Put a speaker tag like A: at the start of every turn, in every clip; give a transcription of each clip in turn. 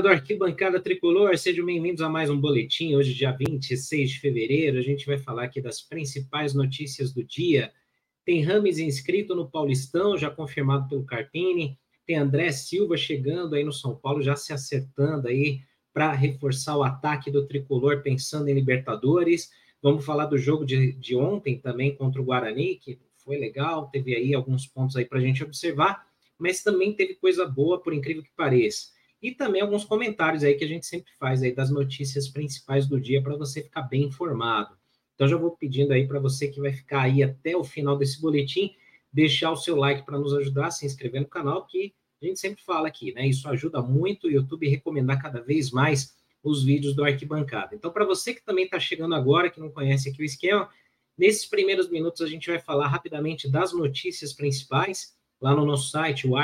A: galera do Arquibancada Tricolor, sejam bem-vindos a mais um boletim. Hoje, dia 26 de fevereiro, a gente vai falar aqui das principais notícias do dia. Tem Rames inscrito no Paulistão, já confirmado pelo Carpini. Tem André Silva chegando aí no São Paulo, já se acertando aí para reforçar o ataque do Tricolor, pensando em Libertadores. Vamos falar do jogo de, de ontem também contra o Guarani, que foi legal, teve aí alguns pontos aí para a gente observar, mas também teve coisa boa, por incrível que pareça e também alguns comentários aí que a gente sempre faz aí das notícias principais do dia para você ficar bem informado. Então já vou pedindo aí para você que vai ficar aí até o final desse boletim, deixar o seu like para nos ajudar, se inscrever no canal, que a gente sempre fala aqui, né? Isso ajuda muito o YouTube recomendar cada vez mais os vídeos do Arquibancada. Então, para você que também está chegando agora, que não conhece aqui o esquema, nesses primeiros minutos a gente vai falar rapidamente das notícias principais lá no nosso site, o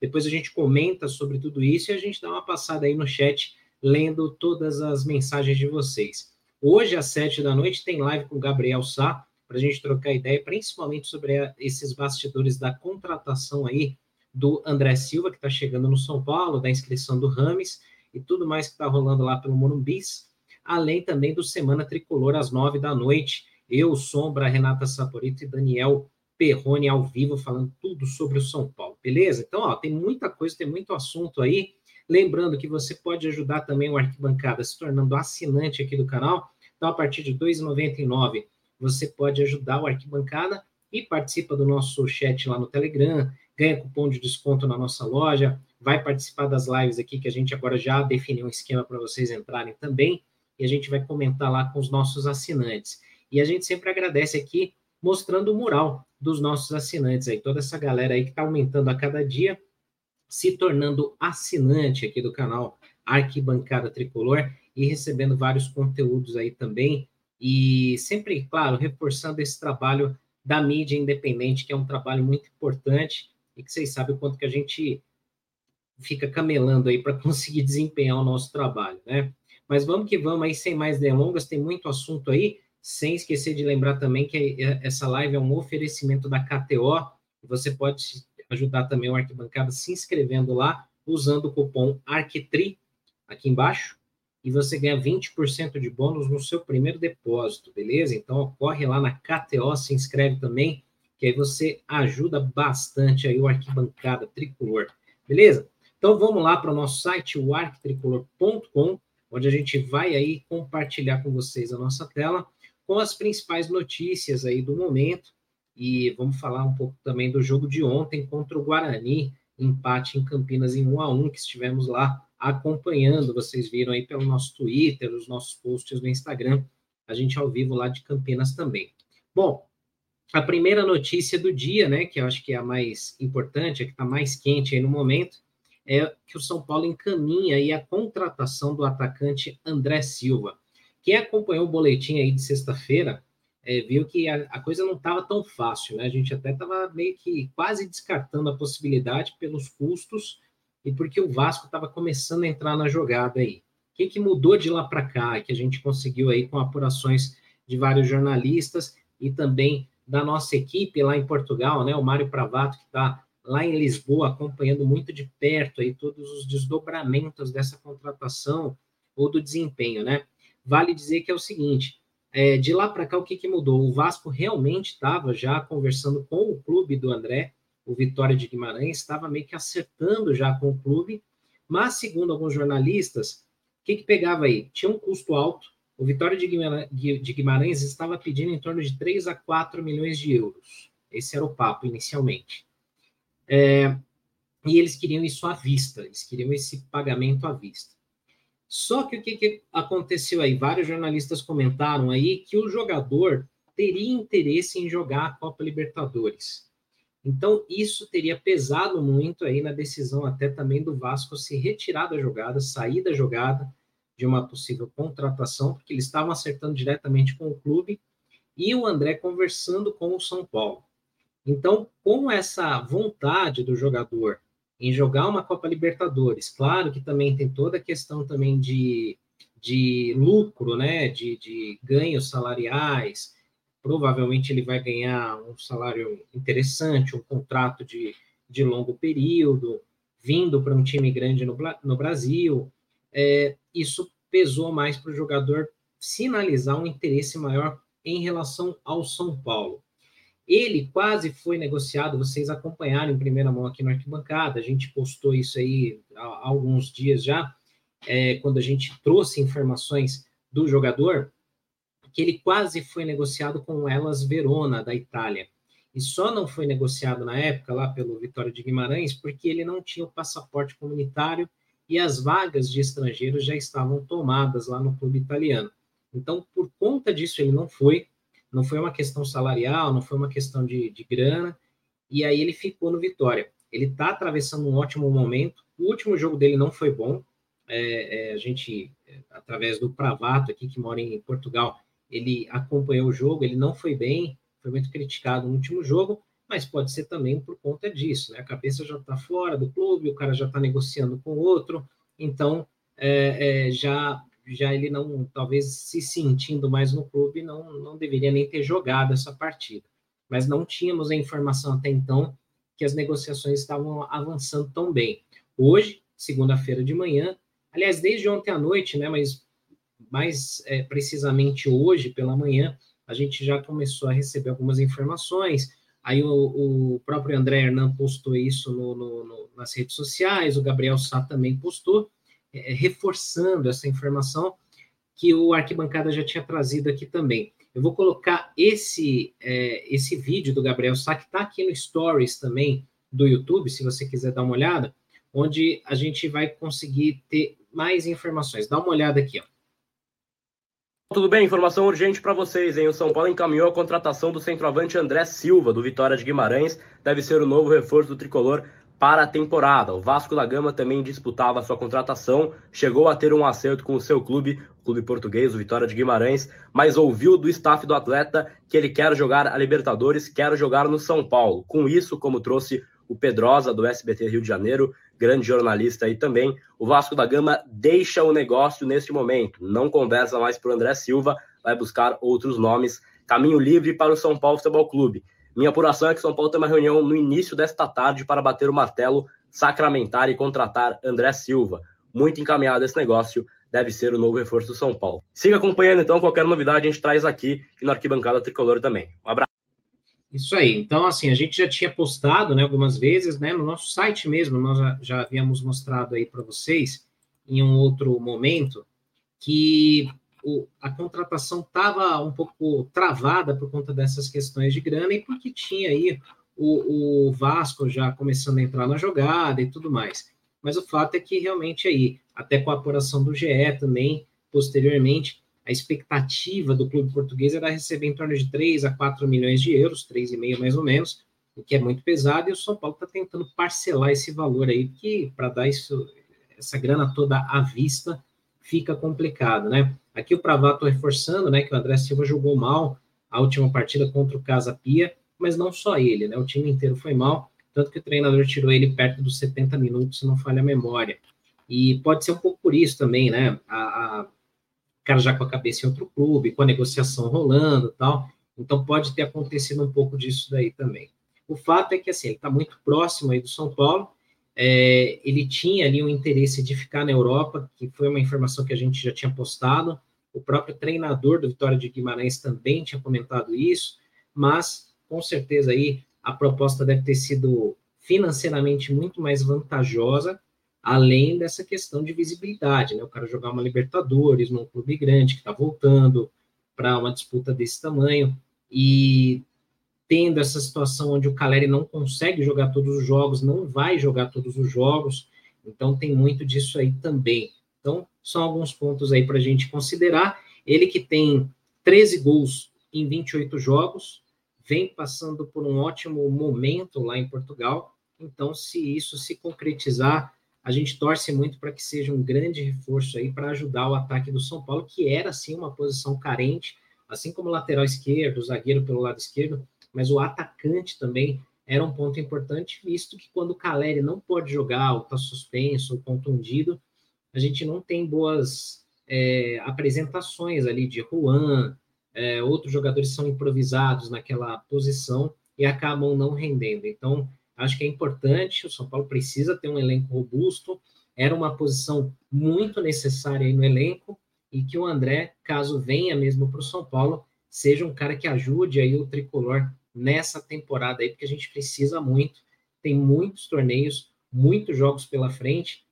A: depois a gente comenta sobre tudo isso e a gente dá uma passada aí no chat, lendo todas as mensagens de vocês. Hoje, às sete da noite, tem live com o Gabriel Sá, para a gente trocar ideia, principalmente sobre esses bastidores da contratação aí do André Silva, que está chegando no São Paulo, da inscrição do Rames e tudo mais que está rolando lá pelo Morumbis, além também do Semana Tricolor às nove da noite. Eu, Sombra, Renata Saporito e Daniel Perrone ao vivo falando tudo sobre o São Paulo, beleza? Então, ó, tem muita coisa, tem muito assunto aí. Lembrando que você pode ajudar também o Arquibancada se tornando assinante aqui do canal. Então, a partir de R$ 2,99, você pode ajudar o Arquibancada e participa do nosso chat lá no Telegram, ganha cupom de desconto na nossa loja, vai participar das lives aqui que a gente agora já definiu um esquema para vocês entrarem também, e a gente vai comentar lá com os nossos assinantes. E a gente sempre agradece aqui mostrando o mural dos nossos assinantes aí, toda essa galera aí que está aumentando a cada dia, se tornando assinante aqui do canal Arquibancada Tricolor e recebendo vários conteúdos aí também. E sempre, claro, reforçando esse trabalho da mídia independente, que é um trabalho muito importante e que vocês sabem o quanto que a gente fica camelando aí para conseguir desempenhar o nosso trabalho, né? Mas vamos que vamos aí, sem mais delongas, tem muito assunto aí. Sem esquecer de lembrar também que essa live é um oferecimento da KTO. Você pode ajudar também o Arquibancada se inscrevendo lá, usando o cupom ARQUITRI aqui embaixo, e você ganha 20% de bônus no seu primeiro depósito, beleza? Então, corre lá na KTO, se inscreve também, que aí você ajuda bastante aí o Arquibancada Tricolor, beleza? Então, vamos lá para o nosso site, o arquitricolor.com, onde a gente vai aí compartilhar com vocês a nossa tela com as principais notícias aí do momento. E vamos falar um pouco também do jogo de ontem contra o Guarani, empate em Campinas em 1 a 1 que estivemos lá acompanhando. Vocês viram aí pelo nosso Twitter, os nossos posts no Instagram, a gente ao vivo lá de Campinas também. Bom, a primeira notícia do dia, né, que eu acho que é a mais importante, a que está mais quente aí no momento, é que o São Paulo encaminha aí a contratação do atacante André Silva. Quem acompanhou o boletim aí de sexta-feira é, viu que a, a coisa não estava tão fácil, né? A gente até estava meio que quase descartando a possibilidade pelos custos e porque o Vasco estava começando a entrar na jogada aí. O que, que mudou de lá para cá, que a gente conseguiu aí com apurações de vários jornalistas e também da nossa equipe lá em Portugal, né? O Mário Pravato, que está lá em Lisboa, acompanhando muito de perto aí todos os desdobramentos dessa contratação ou do desempenho, né? Vale dizer que é o seguinte: é, de lá para cá, o que, que mudou? O Vasco realmente estava já conversando com o clube do André, o Vitória de Guimarães, estava meio que acertando já com o clube, mas segundo alguns jornalistas, o que, que pegava aí? Tinha um custo alto, o Vitória de Guimarães, de Guimarães estava pedindo em torno de 3 a 4 milhões de euros. Esse era o papo inicialmente. É, e eles queriam isso à vista, eles queriam esse pagamento à vista. Só que o que, que aconteceu aí? Vários jornalistas comentaram aí que o jogador teria interesse em jogar a Copa Libertadores. Então, isso teria pesado muito aí na decisão até também do Vasco se retirar da jogada, sair da jogada de uma possível contratação, porque eles estavam acertando diretamente com o clube e o André conversando com o São Paulo. Então, com essa vontade do jogador em jogar uma Copa Libertadores. Claro que também tem toda a questão também de, de lucro, né, de, de ganhos salariais. Provavelmente ele vai ganhar um salário interessante, um contrato de, de longo período, vindo para um time grande no, no Brasil. É, isso pesou mais para o jogador sinalizar um interesse maior em relação ao São Paulo. Ele quase foi negociado, vocês acompanharam em primeira mão aqui na arquibancada, a gente postou isso aí há alguns dias já, é, quando a gente trouxe informações do jogador, que ele quase foi negociado com o Elas Verona, da Itália. E só não foi negociado na época, lá pelo Vitória de Guimarães, porque ele não tinha o passaporte comunitário e as vagas de estrangeiros já estavam tomadas lá no clube italiano. Então, por conta disso, ele não foi. Não foi uma questão salarial, não foi uma questão de, de grana. E aí ele ficou no Vitória. Ele está atravessando um ótimo momento. O último jogo dele não foi bom é, é, a gente, é, através do Pravato aqui, que mora em Portugal, ele acompanhou o jogo, ele não foi bem, foi muito criticado no último jogo, mas pode ser também por conta disso, né? A cabeça já está fora do clube, o cara já está negociando com outro, então é, é, já já ele não, talvez se sentindo mais no clube, não, não deveria nem ter jogado essa partida. Mas não tínhamos a informação até então que as negociações estavam avançando tão bem. Hoje, segunda-feira de manhã, aliás, desde ontem à noite, né, mas mais é, precisamente hoje pela manhã, a gente já começou a receber algumas informações. Aí o, o próprio André Hernan postou isso no, no, no, nas redes sociais, o Gabriel Sá também postou, é, reforçando essa informação que o Arquibancada já tinha trazido aqui também. Eu vou colocar esse, é, esse vídeo do Gabriel Sá, que está aqui no Stories também do YouTube, se você quiser dar uma olhada, onde a gente vai conseguir ter mais informações. Dá uma olhada aqui, ó.
B: Tudo bem? Informação urgente para vocês, hein? O São Paulo encaminhou a contratação do centroavante André Silva, do Vitória de Guimarães. Deve ser o novo reforço do tricolor para a temporada. O Vasco da Gama também disputava sua contratação, chegou a ter um acerto com o seu clube, o clube português, o Vitória de Guimarães, mas ouviu do staff do atleta que ele quer jogar a Libertadores, quer jogar no São Paulo. Com isso, como trouxe o Pedrosa do SBT Rio de Janeiro, grande jornalista aí também. O Vasco da Gama deixa o negócio neste momento, não conversa mais para o André Silva, vai buscar outros nomes. Caminho livre para o São Paulo Futebol Clube. Minha apuração é que São Paulo tem uma reunião no início desta tarde para bater o martelo, sacramentar e contratar André Silva. Muito encaminhado esse negócio, deve ser o novo reforço do São Paulo. Siga acompanhando então, qualquer novidade a gente traz aqui e no Arquibancada Tricolor também. Um abraço.
A: Isso aí. Então, assim, a gente já tinha postado, né, algumas vezes, né, no nosso site mesmo, nós já, já havíamos mostrado aí para vocês, em um outro momento, que o, a contratação estava um pouco travada por conta dessas questões de grana e porque tinha aí o, o Vasco já começando a entrar na jogada e tudo mais. Mas o fato é que realmente aí, até com a apuração do GE também, posteriormente, a expectativa do clube português era receber em torno de 3 a 4 milhões de euros, 3,5 mais ou menos, o que é muito pesado, e o São Paulo está tentando parcelar esse valor aí, que para dar isso, essa grana toda à vista fica complicado, né? Aqui o Pravato reforçando, né, que o André Silva jogou mal a última partida contra o Casa Pia, mas não só ele, né? O time inteiro foi mal, tanto que o treinador tirou ele perto dos 70 minutos, se não falha a memória. E pode ser um pouco por isso também, né? A, a cara já com a cabeça em outro clube, com a negociação rolando tal. Então pode ter acontecido um pouco disso daí também. O fato é que assim, ele está muito próximo aí do São Paulo. É, ele tinha ali um interesse de ficar na Europa, que foi uma informação que a gente já tinha postado. O próprio treinador do Vitória de Guimarães também tinha comentado isso, mas com certeza aí a proposta deve ter sido financeiramente muito mais vantajosa além dessa questão de visibilidade, né? O cara jogar uma Libertadores num clube grande que está voltando para uma disputa desse tamanho e tendo essa situação onde o Caleri não consegue jogar todos os jogos, não vai jogar todos os jogos, então tem muito disso aí também. Então, são alguns pontos aí para a gente considerar. Ele que tem 13 gols em 28 jogos, vem passando por um ótimo momento lá em Portugal. Então, se isso se concretizar, a gente torce muito para que seja um grande reforço aí para ajudar o ataque do São Paulo, que era sim uma posição carente, assim como lateral esquerdo, zagueiro pelo lado esquerdo, mas o atacante também era um ponto importante, visto que quando o Caleri não pode jogar, ou está suspenso, ou contundido, a gente não tem boas é, apresentações ali de Juan, é, outros jogadores são improvisados naquela posição e acabam não rendendo. Então, acho que é importante, o São Paulo precisa ter um elenco robusto, era uma posição muito necessária aí no elenco, e que o André, caso venha mesmo para o São Paulo, seja um cara que ajude aí o tricolor nessa temporada aí, porque a gente precisa muito, tem muitos torneios, muitos jogos pela frente,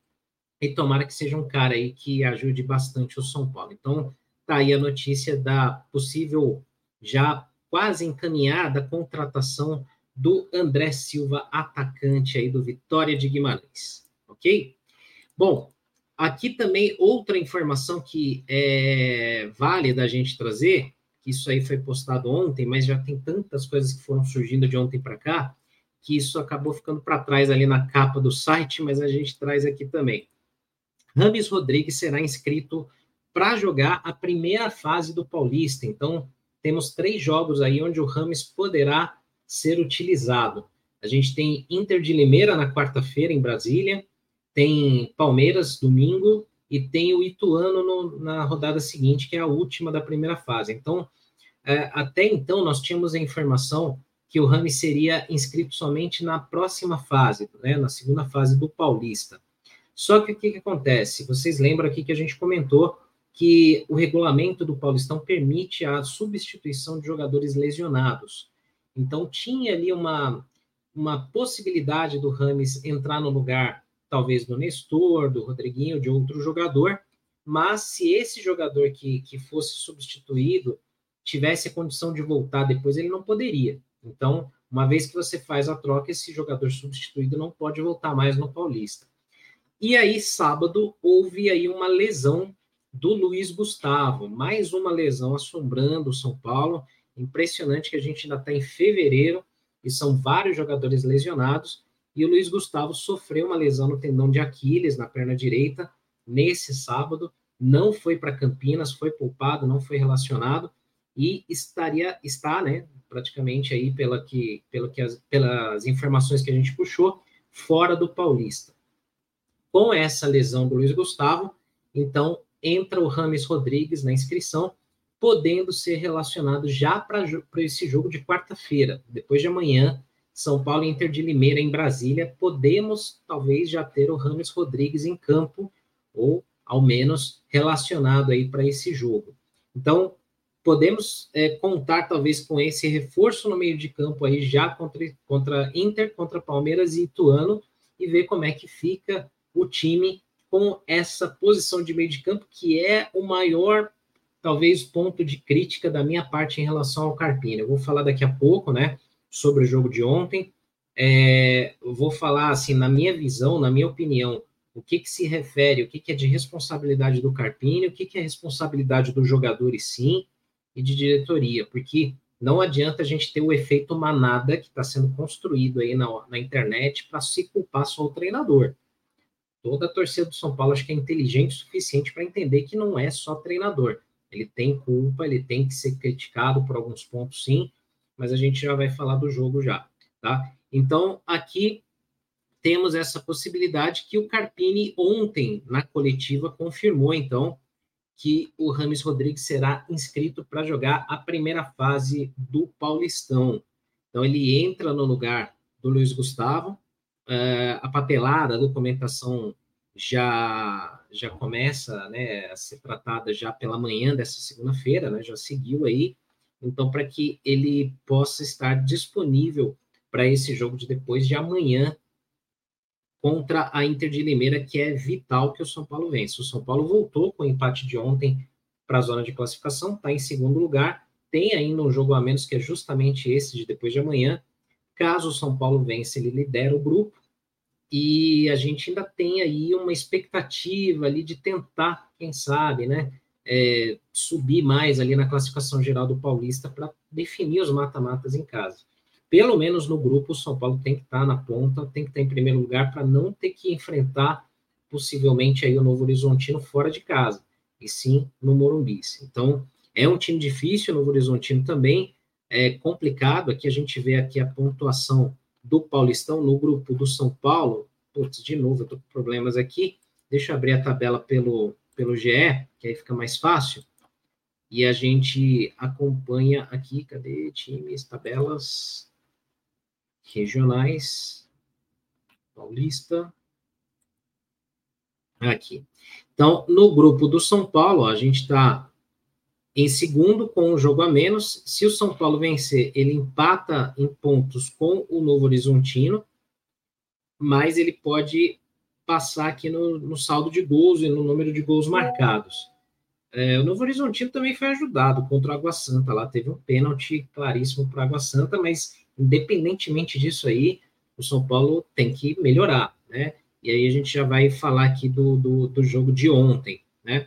A: e tomara que seja um cara aí que ajude bastante o São Paulo. Então, tá aí a notícia da possível, já quase encaminhada contratação do André Silva, atacante aí do Vitória de Guimarães, ok? Bom, aqui também outra informação que é válida a gente trazer, que isso aí foi postado ontem, mas já tem tantas coisas que foram surgindo de ontem para cá, que isso acabou ficando para trás ali na capa do site, mas a gente traz aqui também. Rames Rodrigues será inscrito para jogar a primeira fase do Paulista. Então, temos três jogos aí onde o Rames poderá ser utilizado. A gente tem Inter de Limeira na quarta-feira em Brasília, tem Palmeiras domingo e tem o Ituano no, na rodada seguinte, que é a última da primeira fase. Então, é, até então, nós tínhamos a informação que o Rames seria inscrito somente na próxima fase, né, na segunda fase do Paulista. Só que o que, que acontece? Vocês lembram aqui que a gente comentou que o regulamento do Paulistão permite a substituição de jogadores lesionados. Então, tinha ali uma, uma possibilidade do Rames entrar no lugar, talvez, do Nestor, do Rodriguinho, de outro jogador, mas se esse jogador que, que fosse substituído tivesse a condição de voltar depois, ele não poderia. Então, uma vez que você faz a troca, esse jogador substituído não pode voltar mais no Paulista. E aí, sábado, houve aí uma lesão do Luiz Gustavo, mais uma lesão assombrando o São Paulo. Impressionante que a gente ainda está em fevereiro e são vários jogadores lesionados. E o Luiz Gustavo sofreu uma lesão no tendão de Aquiles, na perna direita, nesse sábado. Não foi para Campinas, foi poupado, não foi relacionado e estaria está, né, praticamente aí pela que, pela que as, pelas informações que a gente puxou, fora do Paulista com essa lesão do Luiz Gustavo, então entra o Rames Rodrigues na inscrição, podendo ser relacionado já para esse jogo de quarta-feira, depois de amanhã, São Paulo e Inter de Limeira em Brasília, podemos talvez já ter o Rames Rodrigues em campo, ou ao menos relacionado aí para esse jogo. Então, podemos é, contar talvez com esse reforço no meio de campo aí já contra, contra Inter, contra Palmeiras e Ituano, e ver como é que fica o time com essa posição de meio de campo, que é o maior, talvez, ponto de crítica da minha parte em relação ao Carpini. Eu vou falar daqui a pouco, né, sobre o jogo de ontem. É, vou falar, assim, na minha visão, na minha opinião, o que, que se refere, o que, que é de responsabilidade do Carpini, o que, que é responsabilidade do jogador e sim, e de diretoria, porque não adianta a gente ter o efeito manada que está sendo construído aí na, na internet para se culpar só o treinador toda a torcida do São Paulo acho que é inteligente o suficiente para entender que não é só treinador. Ele tem culpa, ele tem que ser criticado por alguns pontos, sim, mas a gente já vai falar do jogo já, tá? Então, aqui temos essa possibilidade que o Carpini ontem na coletiva confirmou então que o Rames Rodrigues será inscrito para jogar a primeira fase do Paulistão. Então ele entra no lugar do Luiz Gustavo, Uh, a papelada, a documentação já já começa né, a ser tratada já pela manhã dessa segunda-feira, né, já seguiu aí, então para que ele possa estar disponível para esse jogo de depois de amanhã contra a Inter de Limeira, que é vital que o São Paulo vença. O São Paulo voltou com o empate de ontem para a zona de classificação, está em segundo lugar, tem ainda um jogo a menos que é justamente esse de depois de amanhã. Caso o São Paulo vença, ele lidera o grupo e a gente ainda tem aí uma expectativa ali de tentar, quem sabe, né, é, subir mais ali na classificação geral do Paulista para definir os mata-matas em casa. Pelo menos no grupo, o São Paulo tem que estar tá na ponta, tem que estar tá em primeiro lugar para não ter que enfrentar possivelmente aí o Novo Horizontino fora de casa, e sim no Morumbi. Então, é um time difícil, o Novo Horizontino também é complicado. Aqui a gente vê aqui a pontuação do Paulistão no grupo do São Paulo. Putz, de novo, eu tô com problemas aqui. Deixa eu abrir a tabela pelo, pelo GE, que aí fica mais fácil, e a gente acompanha aqui, cadê times, tabelas regionais, Paulista, aqui. Então, no grupo do São Paulo, a gente está em segundo com um jogo a menos. Se o São Paulo vencer, ele empata em pontos com o Novo Horizontino, mas ele pode passar aqui no, no saldo de gols e no número de gols marcados. É, o Novo Horizontino também foi ajudado contra o Água Santa. Lá teve um pênalti claríssimo para Água Santa, mas independentemente disso aí, o São Paulo tem que melhorar, né? E aí a gente já vai falar aqui do, do, do jogo de ontem, né?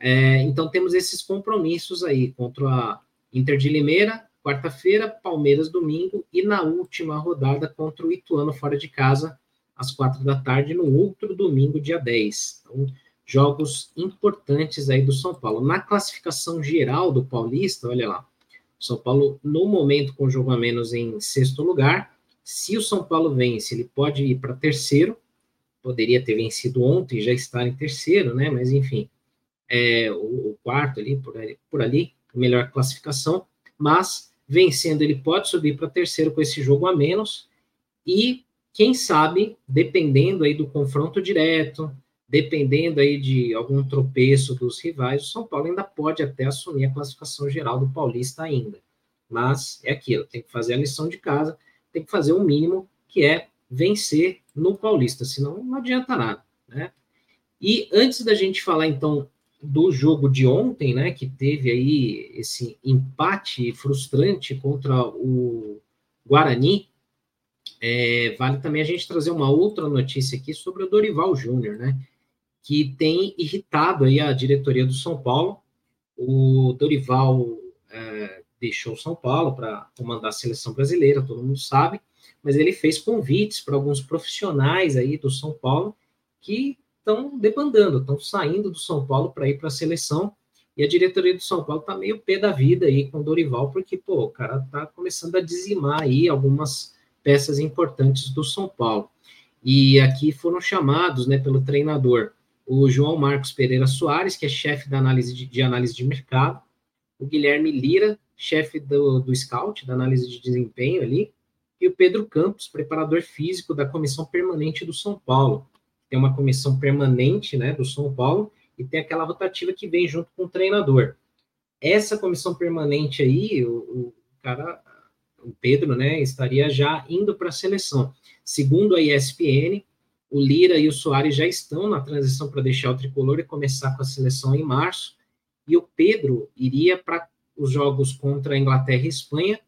A: É, então temos esses compromissos aí contra a Inter de Limeira, quarta-feira, Palmeiras domingo e na última rodada contra o Ituano fora de casa, às quatro da tarde, no outro domingo, dia 10. Então, jogos importantes aí do São Paulo. Na classificação geral do Paulista, olha lá, São Paulo, no momento, com jogo a menos em sexto lugar. Se o São Paulo vence, ele pode ir para terceiro, poderia ter vencido ontem e já estar em terceiro, né? Mas enfim, é, o, o, quarto ali por, ali, por ali, melhor classificação. Mas vencendo, ele pode subir para terceiro com esse jogo a menos. E quem sabe, dependendo aí do confronto direto, dependendo aí de algum tropeço dos rivais, o São Paulo ainda pode até assumir a classificação geral do Paulista ainda. Mas é aquilo, tem que fazer a lição de casa, tem que fazer o mínimo, que é vencer no Paulista, senão não adianta nada, né? E antes da gente falar, então, do jogo de ontem, né, que teve aí esse empate frustrante contra o Guarani, é, vale também a gente trazer uma outra notícia aqui sobre o Dorival Júnior, né, que tem irritado aí a diretoria do São Paulo. O Dorival é, deixou São Paulo para comandar a seleção brasileira, todo mundo sabe, mas ele fez convites para alguns profissionais aí do São Paulo que estão debandando, estão saindo do São Paulo para ir para a seleção. E a diretoria do São Paulo está meio pé da vida aí com o Dorival, porque pô, o cara está começando a dizimar aí algumas peças importantes do São Paulo. E aqui foram chamados, né, pelo treinador, o João Marcos Pereira Soares, que é chefe da análise de, de análise de mercado, o Guilherme Lira, chefe do, do Scout, da análise de desempenho ali, e o Pedro Campos, preparador físico da comissão permanente do São Paulo. Tem uma comissão permanente né, do São Paulo e tem aquela rotativa que vem junto com o treinador. Essa comissão permanente aí, o, o cara, o Pedro, né, estaria já indo para a seleção. Segundo a ESPN, o Lira e o Soares já estão na transição para deixar o tricolor e começar com a seleção em março. E o Pedro iria para os jogos contra a Inglaterra e Espanha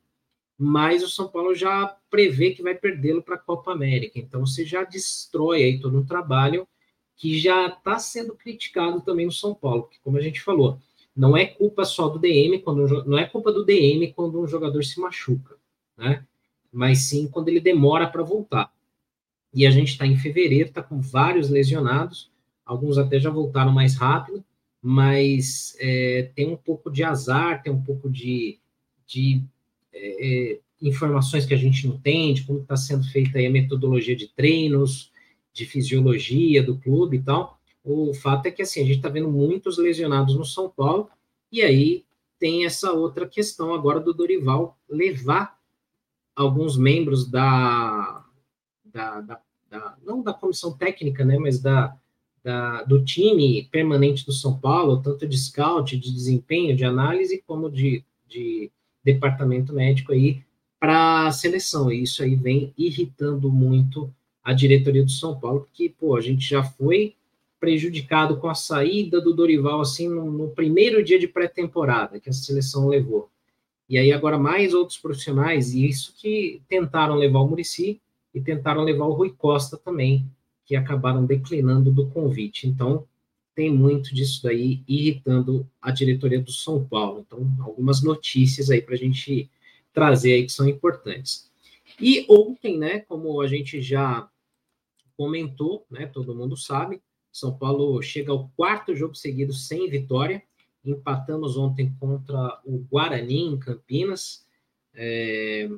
A: mas o São Paulo já prevê que vai perdê-lo para a Copa América. Então você já destrói aí todo um trabalho que já está sendo criticado também no São Paulo, porque como a gente falou, não é culpa só do DM quando não é culpa do DM quando um jogador se machuca, né? Mas sim quando ele demora para voltar. E a gente está em fevereiro, está com vários lesionados, alguns até já voltaram mais rápido, mas é, tem um pouco de azar, tem um pouco de, de é, é, informações que a gente não tem, de como está sendo feita a metodologia de treinos, de fisiologia do clube e tal. O fato é que assim, a gente está vendo muitos lesionados no São Paulo, e aí tem essa outra questão agora do Dorival levar alguns membros da, da, da, da não da comissão técnica, né, mas da, da, do time permanente do São Paulo, tanto de scout, de desempenho, de análise, como de, de departamento médico aí para a seleção. E isso aí vem irritando muito a diretoria do São Paulo, porque, pô, a gente já foi prejudicado com a saída do Dorival, assim, no, no primeiro dia de pré-temporada que a seleção levou. E aí agora mais outros profissionais, e isso que tentaram levar o Murici e tentaram levar o Rui Costa também, que acabaram declinando do convite. Então, tem muito disso daí irritando a diretoria do São Paulo. Então, algumas notícias aí para a gente trazer aí que são importantes. E ontem, né, como a gente já comentou, né, todo mundo sabe, São Paulo chega ao quarto jogo seguido sem vitória. Empatamos ontem contra o Guarani em Campinas. É...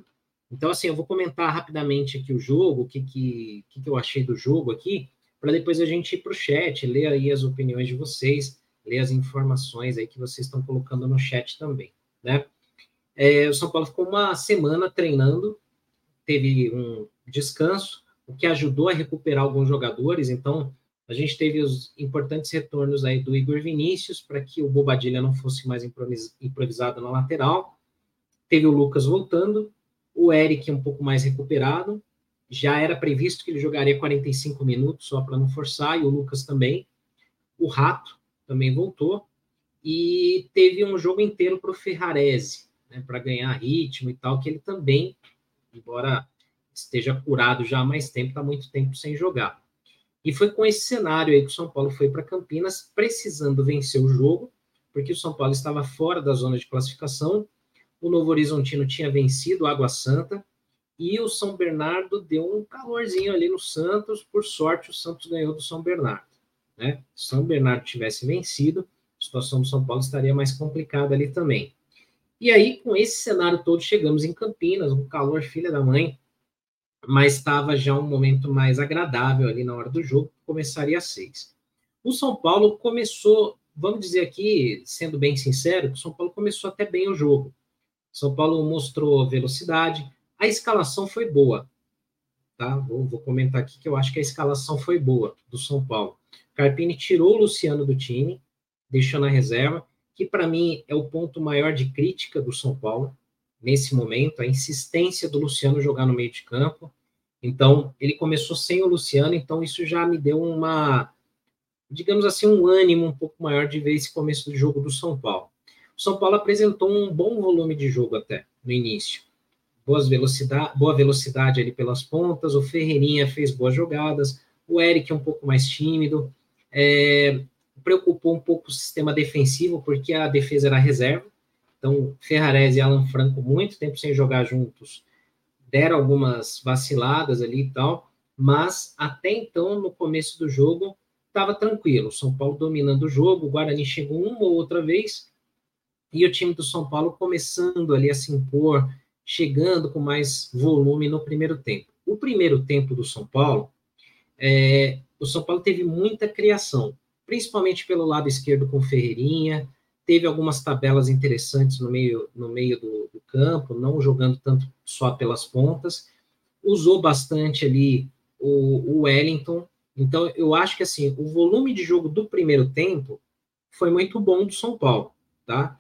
A: Então, assim, eu vou comentar rapidamente aqui o jogo, o que, que, que eu achei do jogo aqui para depois a gente ir para o chat, ler aí as opiniões de vocês. ler as informações aí que vocês estão colocando no chat também, né? É, o São Paulo ficou uma semana treinando, teve um descanso, o que ajudou a recuperar alguns jogadores. Então, a gente teve os importantes retornos aí do Igor Vinícius para que o Bobadilha não fosse mais improvisado na lateral. Teve o Lucas voltando, o Eric um pouco mais recuperado. Já era previsto que ele jogaria 45 minutos só para não forçar, e o Lucas também. O Rato também voltou. E teve um jogo inteiro para o Ferrarese, né, para ganhar ritmo e tal, que ele também, embora esteja curado já há mais tempo, está muito tempo sem jogar. E foi com esse cenário aí que o São Paulo foi para Campinas, precisando vencer o jogo, porque o São Paulo estava fora da zona de classificação, o Novo Horizontino tinha vencido o Água Santa, e o São Bernardo deu um calorzinho ali no Santos, por sorte o Santos ganhou do São Bernardo. Né? Se São Bernardo tivesse vencido, a situação do São Paulo estaria mais complicada ali também. E aí, com esse cenário todo, chegamos em Campinas, um calor filha da mãe, mas estava já um momento mais agradável ali na hora do jogo, começaria às seis. O São Paulo começou, vamos dizer aqui, sendo bem sincero, o São Paulo começou até bem o jogo. São Paulo mostrou velocidade, a escalação foi boa, tá? Vou, vou, comentar aqui que eu acho que a escalação foi boa do São Paulo. Carpini tirou o Luciano do time, deixou na reserva, que para mim é o ponto maior de crítica do São Paulo nesse momento, a insistência do Luciano jogar no meio de campo. Então, ele começou sem o Luciano, então isso já me deu uma, digamos assim, um ânimo um pouco maior de ver esse começo do jogo do São Paulo. O São Paulo apresentou um bom volume de jogo até no início. Boas velocidade, boa velocidade ali pelas pontas, o Ferreirinha fez boas jogadas, o Eric é um pouco mais tímido, é, preocupou um pouco o sistema defensivo, porque a defesa era reserva, então, Ferrarese e Alan Franco, muito tempo sem jogar juntos, deram algumas vaciladas ali e tal, mas até então, no começo do jogo, estava tranquilo. São Paulo dominando o jogo, o Guarani chegou uma ou outra vez, e o time do São Paulo começando ali a se impor, chegando com mais volume no primeiro tempo. O primeiro tempo do São Paulo, é, o São Paulo teve muita criação, principalmente pelo lado esquerdo com Ferreirinha, teve algumas tabelas interessantes no meio, no meio do, do, campo, não jogando tanto só pelas pontas, usou bastante ali o, o Wellington, então eu acho que assim, o volume de jogo do primeiro tempo foi muito bom do São Paulo, tá?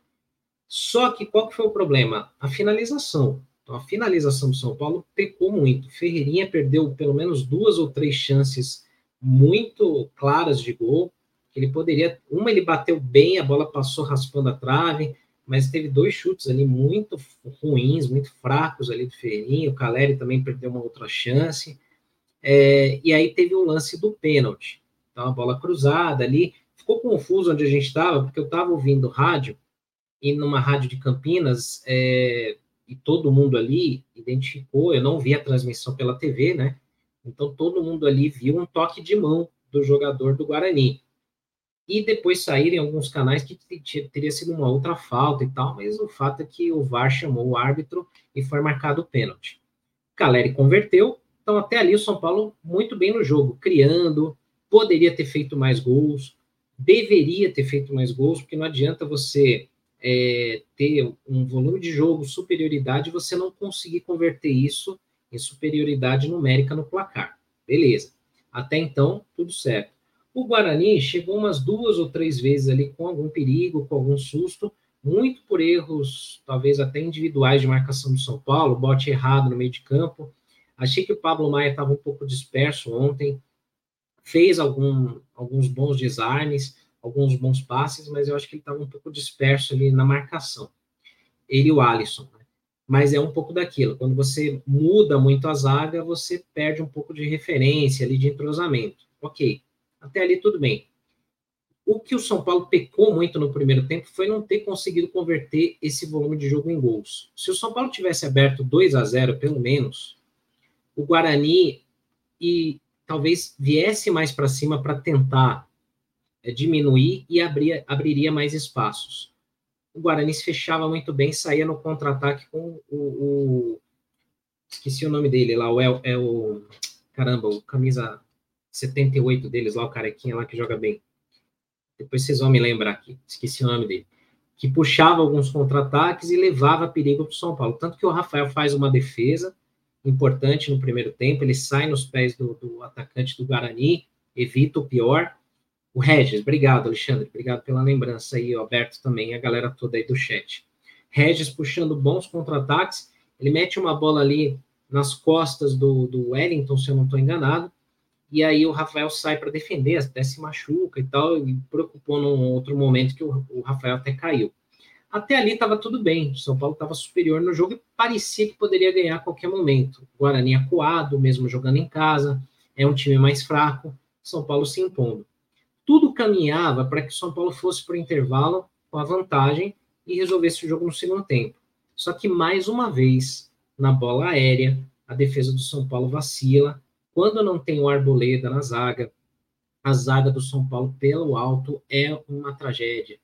A: Só que qual que foi o problema? A finalização. Então, a finalização do São Paulo pecou muito. Ferreirinha perdeu pelo menos duas ou três chances muito claras de gol ele poderia. Uma ele bateu bem, a bola passou raspando a trave, mas teve dois chutes ali muito ruins, muito fracos ali do Ferreirinho. O Caleri também perdeu uma outra chance. É, e aí teve o lance do pênalti. Então a bola cruzada ali. Ficou confuso onde a gente estava, porque eu estava ouvindo rádio, e numa rádio de Campinas, é, e todo mundo ali identificou, eu não vi a transmissão pela TV, né? Então todo mundo ali viu um toque de mão do jogador do Guarani e depois saírem alguns canais que teria sido uma outra falta e tal, mas o fato é que o VAR chamou o árbitro e foi marcado o pênalti. Caleri converteu, então até ali o São Paulo muito bem no jogo, criando, poderia ter feito mais gols, deveria ter feito mais gols, porque não adianta você é, ter um volume de jogo, superioridade, você não conseguir converter isso em superioridade numérica no placar. Beleza. Até então, tudo certo. O Guarani chegou umas duas ou três vezes ali com algum perigo, com algum susto, muito por erros, talvez até individuais de marcação do São Paulo, bote errado no meio de campo. Achei que o Pablo Maia estava um pouco disperso ontem, fez algum, alguns bons desarmes, alguns bons passes, mas eu acho que ele estava um pouco disperso ali na marcação. Ele e o Alisson. Né? Mas é um pouco daquilo. Quando você muda muito a zaga, você perde um pouco de referência ali, de entrosamento. Ok. Até ali tudo bem. O que o São Paulo pecou muito no primeiro tempo foi não ter conseguido converter esse volume de jogo em gols. Se o São Paulo tivesse aberto 2 a 0 pelo menos, o Guarani e talvez viesse mais para cima para tentar é, diminuir e abrir, abriria mais espaços. O Guarani se fechava muito bem, saía no contra-ataque com o, o, esqueci o nome dele lá, o, é, é o caramba, o camisa 78 deles lá, o carequinha lá que joga bem. depois vocês vão me lembrar aqui, esqueci o nome dele, que puxava alguns contra-ataques e levava perigo para o São Paulo. Tanto que o Rafael faz uma defesa importante no primeiro tempo, ele sai nos pés do, do atacante do Guarani, evita o pior. O Regis, obrigado, Alexandre, obrigado pela lembrança aí, Alberto também, a galera toda aí do chat. Regis puxando bons contra-ataques, ele mete uma bola ali nas costas do, do Wellington, se eu não estou enganado, e aí o Rafael sai para defender, até se machuca e tal, e preocupou num outro momento que o, o Rafael até caiu. Até ali estava tudo bem, o São Paulo estava superior no jogo e parecia que poderia ganhar a qualquer momento. O Guarani acuado, mesmo jogando em casa, é um time mais fraco, São Paulo se impondo. Tudo caminhava para que o São Paulo fosse para o intervalo com a vantagem e resolvesse o jogo no segundo tempo. Só que mais uma vez, na bola aérea, a defesa do São Paulo vacila quando não tem o Arboleda na zaga, a zaga do São Paulo pelo alto é uma tragédia,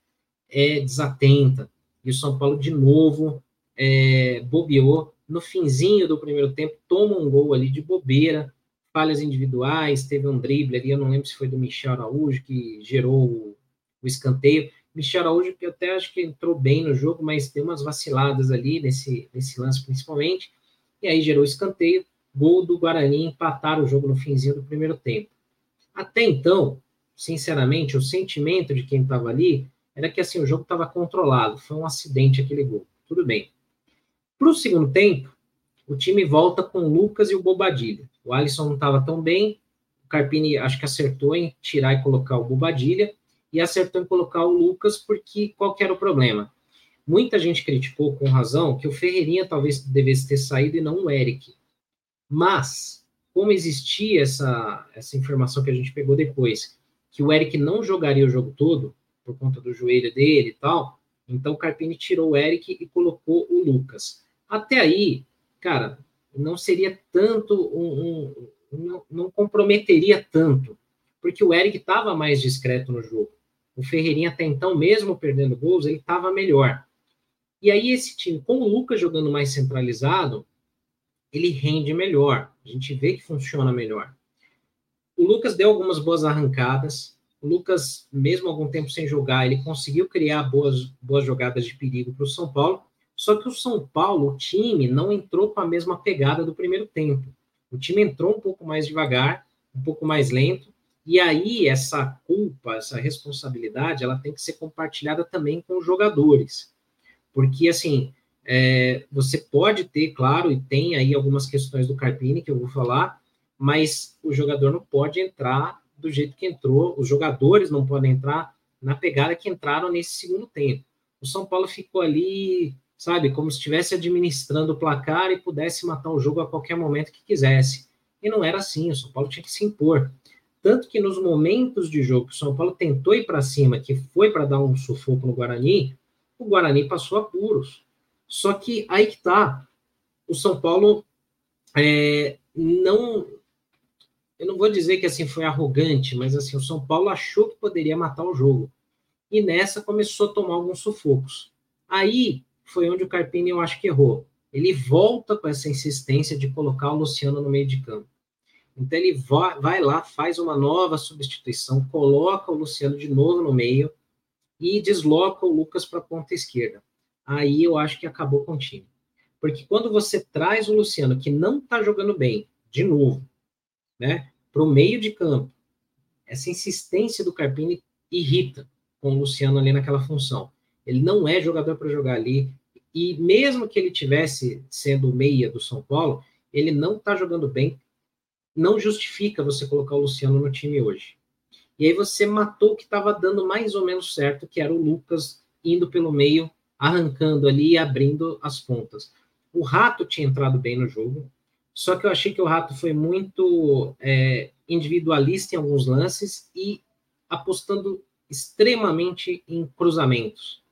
A: é desatenta. E o São Paulo, de novo, é, bobeou. No finzinho do primeiro tempo, toma um gol ali de bobeira, falhas individuais, teve um drible ali, eu não lembro se foi do Michel Araújo que gerou o, o escanteio. Michel Araújo, que até acho que entrou bem no jogo, mas deu umas vaciladas ali nesse, nesse lance principalmente, e aí gerou o escanteio gol do Guarani empatar o jogo no finzinho do primeiro tempo. Até então, sinceramente, o sentimento de quem estava ali era que assim o jogo estava controlado, foi um acidente aquele gol. Tudo bem. Para o segundo tempo, o time volta com o Lucas e o Bobadilha. O Alisson não estava tão bem, o Carpini acho que acertou em tirar e colocar o Bobadilha, e acertou em colocar o Lucas, porque qual que era o problema? Muita gente criticou com razão que o Ferreirinha talvez devesse ter saído e não o Eric. Mas, como existia essa, essa informação que a gente pegou depois, que o Eric não jogaria o jogo todo, por conta do joelho dele e tal, então o Carpini tirou o Eric e colocou o Lucas. Até aí, cara, não seria tanto um, um não, não, comprometeria tanto, porque o Eric estava mais discreto no jogo. O Ferreirinha até então, mesmo perdendo gols, ele estava melhor. E aí esse time, com o Lucas jogando mais centralizado, ele rende melhor. A gente vê que funciona melhor. O Lucas deu algumas boas arrancadas. O Lucas, mesmo algum tempo sem jogar, ele conseguiu criar boas, boas jogadas de perigo para o São Paulo. Só que o São Paulo, o time, não entrou com a mesma pegada do primeiro tempo. O time entrou um pouco mais devagar, um pouco mais lento. E aí, essa culpa, essa responsabilidade, ela tem que ser compartilhada também com os jogadores. Porque, assim, é, você pode ter, claro, e tem aí algumas questões do Carpini que eu vou falar, mas o jogador não pode entrar do jeito que entrou, os jogadores não podem entrar na pegada que entraram nesse segundo tempo. O São Paulo ficou ali, sabe, como se estivesse administrando o placar e pudesse matar o jogo a qualquer momento que quisesse. E não era assim, o São Paulo tinha que se impor. Tanto que nos momentos de jogo que o São Paulo tentou ir para cima, que foi para dar um sufoco no Guarani, o Guarani passou apuros. Só que aí que tá, o São Paulo é, não, eu não vou dizer que assim foi arrogante, mas assim o São Paulo achou que poderia matar o jogo e nessa começou a tomar alguns sufocos. Aí foi onde o Carpini eu acho que errou. Ele volta com essa insistência de colocar o Luciano no meio de campo. Então ele vai, lá, faz uma nova substituição, coloca o Luciano de novo no meio e desloca o Lucas para a ponta esquerda aí eu acho que acabou com o time. Porque quando você traz o Luciano, que não está jogando bem, de novo, né, para o meio de campo, essa insistência do Carpini irrita com o Luciano ali naquela função. Ele não é jogador para jogar ali, e mesmo que ele tivesse sendo meia do São Paulo, ele não está jogando bem, não justifica você colocar o Luciano no time hoje. E aí você matou o que estava dando mais ou menos certo, que era o Lucas indo pelo meio arrancando ali e abrindo as pontas. O Rato tinha entrado bem no jogo, só que eu achei que o Rato foi muito é, individualista em alguns lances e apostando extremamente em cruzamentos.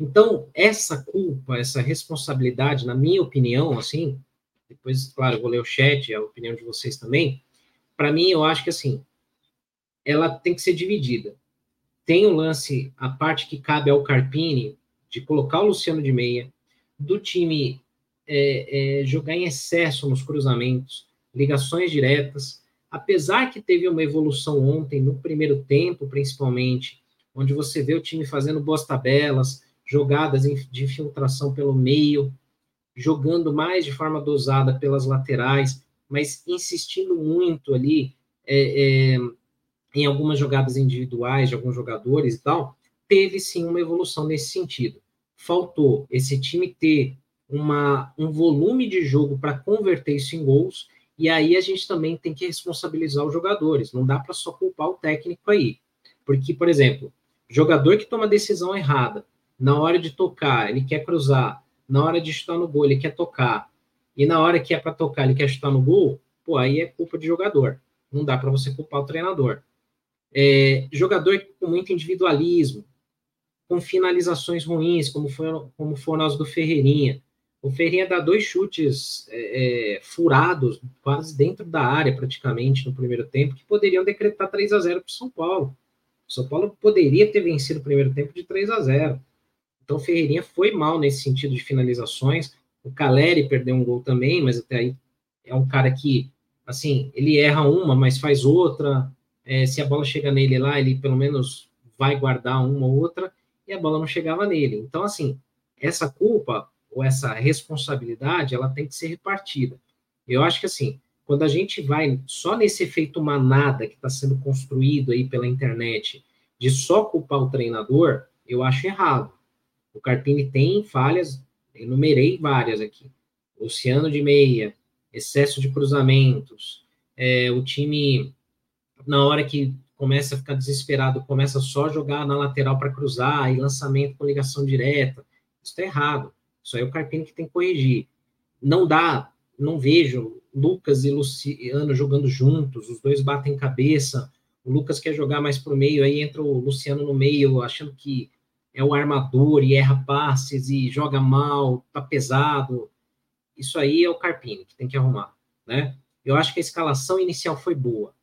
A: Então, essa culpa, essa responsabilidade, na minha opinião, assim, depois, claro, eu vou ler o chat, a opinião de vocês também, para mim, eu acho que, assim, ela tem que ser dividida. Tem o lance, a parte que cabe ao Carpini, de colocar o Luciano de meia, do time é, é, jogar em excesso nos cruzamentos, ligações diretas, apesar que teve uma evolução ontem, no primeiro tempo, principalmente, onde você vê o time fazendo boas tabelas, jogadas de infiltração pelo meio, jogando mais de forma dosada pelas laterais, mas insistindo muito ali é, é, em algumas jogadas individuais de alguns jogadores e tal, teve sim uma evolução nesse sentido. Faltou esse time ter uma, um volume de jogo para converter isso em gols, e aí a gente também tem que responsabilizar os jogadores, não dá para só culpar o técnico aí. Porque, por exemplo, jogador que toma decisão errada, na hora de tocar, ele quer cruzar, na hora de chutar no gol, ele quer tocar, e na hora que é para tocar, ele quer chutar no gol, pô, aí é culpa de jogador. Não dá para você culpar o treinador. É, jogador com muito individualismo, com finalizações ruins, como foi, como o nosso do Ferreirinha. O Ferreirinha dá dois chutes é, é, furados, quase dentro da área, praticamente, no primeiro tempo, que poderiam decretar 3 a 0 para o São Paulo. O São Paulo poderia ter vencido o primeiro tempo de 3 a 0 Então o Ferreirinha foi mal nesse sentido de finalizações. O Caleri perdeu um gol também, mas até aí é um cara que, assim, ele erra uma, mas faz outra. É, se a bola chega nele lá, ele pelo menos vai guardar uma ou outra e a bola não chegava nele. Então, assim, essa culpa ou essa responsabilidade, ela tem que ser repartida. Eu acho que, assim, quando a gente vai só nesse efeito manada que está sendo construído aí pela internet, de só culpar o treinador, eu acho errado. O Carpini tem falhas, enumerei várias aqui. Luciano de meia, excesso de cruzamentos, é, o time, na hora que começa a ficar desesperado, começa só a jogar na lateral para cruzar, e lançamento com ligação direta. Isso está errado. Isso aí é o Carpini que tem que corrigir. Não dá, não vejo Lucas e Luciano jogando juntos, os dois batem cabeça. O Lucas quer jogar mais para o meio, aí entra o Luciano no meio, achando que é o armador e erra passes e joga mal, tá pesado. Isso aí é o Carpini que tem que arrumar, né? Eu acho que a escalação inicial foi boa.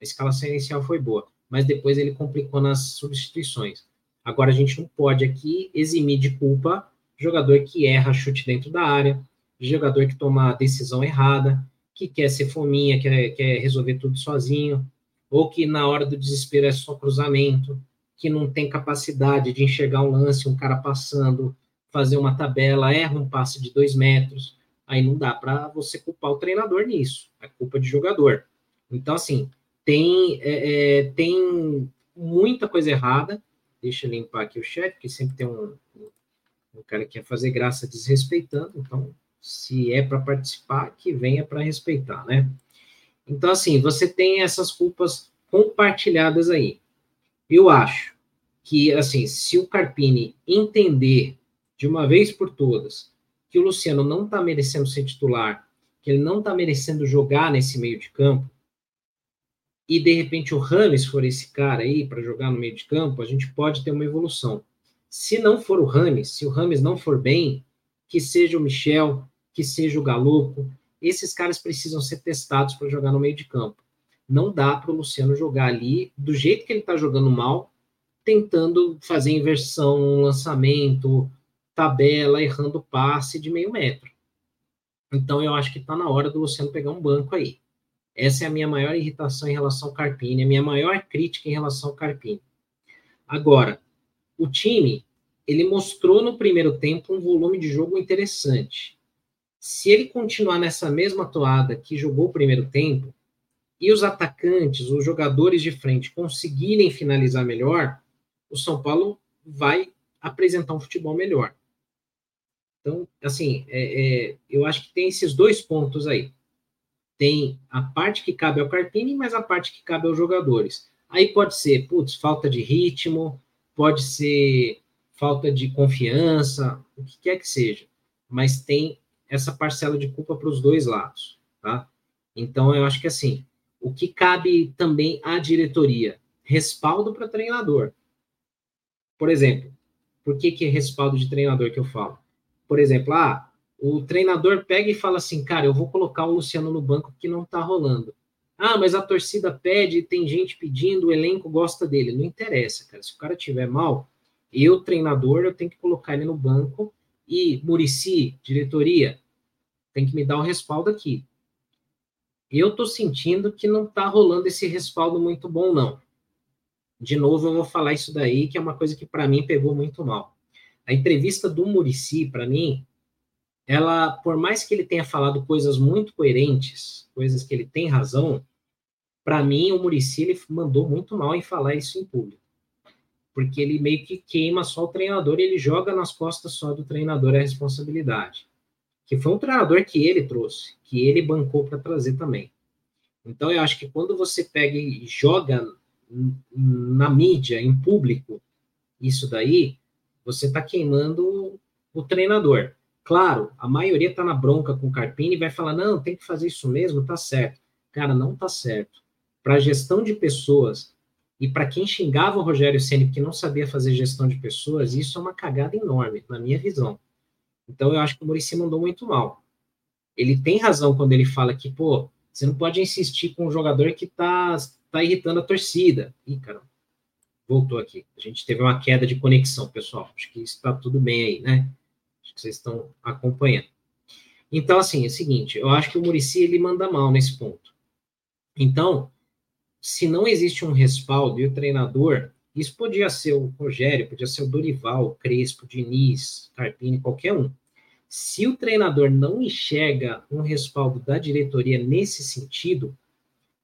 A: A escalação inicial foi boa, mas depois ele complicou nas substituições. Agora a gente não pode aqui eximir de culpa jogador que erra chute dentro da área, jogador que toma decisão errada, que quer ser fominha, quer, quer resolver tudo sozinho, ou que na hora do desespero é só cruzamento, que não tem capacidade de enxergar um lance, um cara passando, fazer uma tabela, erra um passe de dois metros, aí não dá para você culpar o treinador nisso, é culpa de jogador. Então, assim, tem, é, é, tem muita coisa errada. Deixa eu limpar aqui o chat, porque sempre tem um, um cara que quer fazer graça desrespeitando. Então, se é para participar, que venha para respeitar, né? Então, assim, você tem essas culpas compartilhadas aí. Eu acho que, assim, se o Carpini entender de uma vez por todas que o Luciano não está merecendo ser titular, que ele não está merecendo jogar nesse meio de campo, e de repente o Rames for esse cara aí para jogar no meio de campo, a gente pode ter uma evolução. Se não for o Rames, se o Rames não for bem, que seja o Michel, que seja o Galopo, esses caras precisam ser testados para jogar no meio de campo. Não dá para o Luciano jogar ali do jeito que ele está jogando mal, tentando fazer inversão, lançamento, tabela, errando passe de meio metro. Então eu acho que está na hora do Luciano pegar um banco aí. Essa é a minha maior irritação em relação ao Carpini, a minha maior crítica em relação ao Carpini. Agora, o time, ele mostrou no primeiro tempo um volume de jogo interessante. Se ele continuar nessa mesma toada que jogou o primeiro tempo, e os atacantes, os jogadores de frente conseguirem finalizar melhor, o São Paulo vai apresentar um futebol melhor. Então, assim, é, é, eu acho que tem esses dois pontos aí tem a parte que cabe ao Carpini, mas a parte que cabe aos jogadores. Aí pode ser, putz, falta de ritmo, pode ser falta de confiança, o que quer que seja. Mas tem essa parcela de culpa para os dois lados, tá? Então, eu acho que assim, o que cabe também à diretoria? Respaldo para treinador. Por exemplo, por que, que é respaldo de treinador que eu falo? Por exemplo, ah, o treinador pega e fala assim, cara, eu vou colocar o Luciano no banco que não tá rolando. Ah, mas a torcida pede, tem gente pedindo, o elenco gosta dele. Não interessa, cara. Se o cara tiver mal, eu, treinador, eu tenho que colocar ele no banco e Murici, diretoria, tem que me dar o respaldo aqui. Eu tô sentindo que não tá rolando esse respaldo muito bom, não. de novo, eu vou falar isso daí, que é uma coisa que para mim pegou muito mal. A entrevista do Murici, para mim, ela, por mais que ele tenha falado coisas muito coerentes, coisas que ele tem razão, para mim, o Murici ele mandou muito mal em falar isso em público. Porque ele meio que queima só o treinador e ele joga nas costas só do treinador a responsabilidade. Que foi um treinador que ele trouxe, que ele bancou para trazer também. Então, eu acho que quando você pega e joga na mídia, em público, isso daí, você está queimando o treinador. Claro, a maioria está na bronca com o Carpini e vai falar: não, tem que fazer isso mesmo, tá certo. Cara, não tá certo. Para gestão de pessoas e para quem xingava o Rogério Ceni porque não sabia fazer gestão de pessoas, isso é uma cagada enorme, na minha visão. Então eu acho que o Murici mandou muito mal. Ele tem razão quando ele fala que, pô, você não pode insistir com um jogador que tá, tá irritando a torcida. Ih, caramba voltou aqui. A gente teve uma queda de conexão, pessoal. Acho que está tudo bem aí, né? Que vocês estão acompanhando. Então, assim, é o seguinte, eu acho que o Murici ele manda mal nesse ponto. Então, se não existe um respaldo e o treinador, isso podia ser o Rogério, podia ser o Dorival, o Crespo, o Diniz, Carpini, qualquer um. Se o treinador não enxerga um respaldo da diretoria nesse sentido,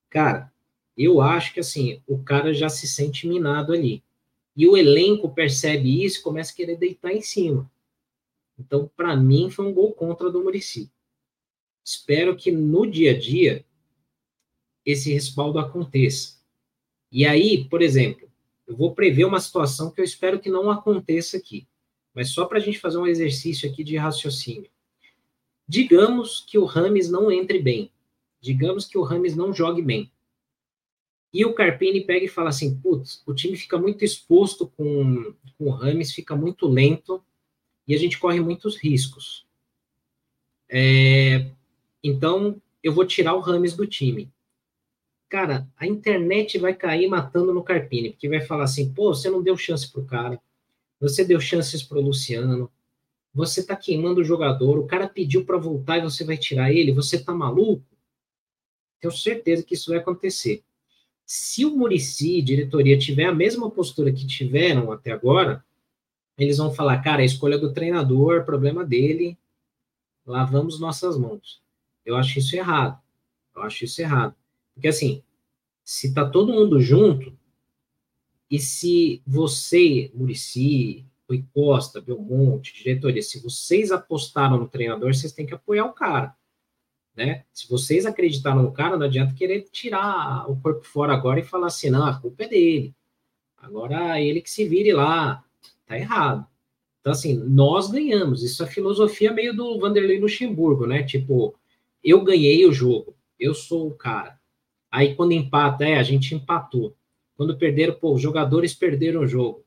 A: cara, eu acho que assim, o cara já se sente minado ali. E o elenco percebe isso e começa a querer deitar em cima. Então, para mim, foi um gol contra do Murici. Espero que no dia a dia esse respaldo aconteça. E aí, por exemplo, eu vou prever uma situação que eu espero que não aconteça aqui, mas só para a gente fazer um exercício aqui de raciocínio. Digamos que o Rames não entre bem. Digamos que o Rames não jogue bem. E o Carpini pega e fala assim: putz, o time fica muito exposto com, com o Rames, fica muito lento e a gente corre muitos riscos. É, então, eu vou tirar o Rames do time. Cara, a internet vai cair matando no Carpini, porque vai falar assim: pô, você não deu chance pro cara, você deu chances pro Luciano, você tá queimando o jogador, o cara pediu para voltar e você vai tirar ele, você tá maluco? Tenho certeza que isso vai acontecer. Se o Murici, diretoria, tiver a mesma postura que tiveram até agora, eles vão falar, cara, a escolha do treinador, problema dele, lavamos nossas mãos. Eu acho isso errado. Eu acho isso errado. Porque assim, se tá todo mundo junto, e se você, Murici, Rui Costa, Belmonte, diretoria, se vocês apostaram no treinador, vocês têm que apoiar o cara né? Se vocês acreditaram no cara, não adianta querer tirar o corpo fora agora e falar assim, não, a culpa é dele. Agora ele que se vire lá. Tá errado. Então, assim, nós ganhamos. Isso é filosofia meio do Vanderlei Luxemburgo, né? Tipo, eu ganhei o jogo, eu sou o cara. Aí quando empata, é, a gente empatou. Quando perderam, pô, os jogadores perderam o jogo.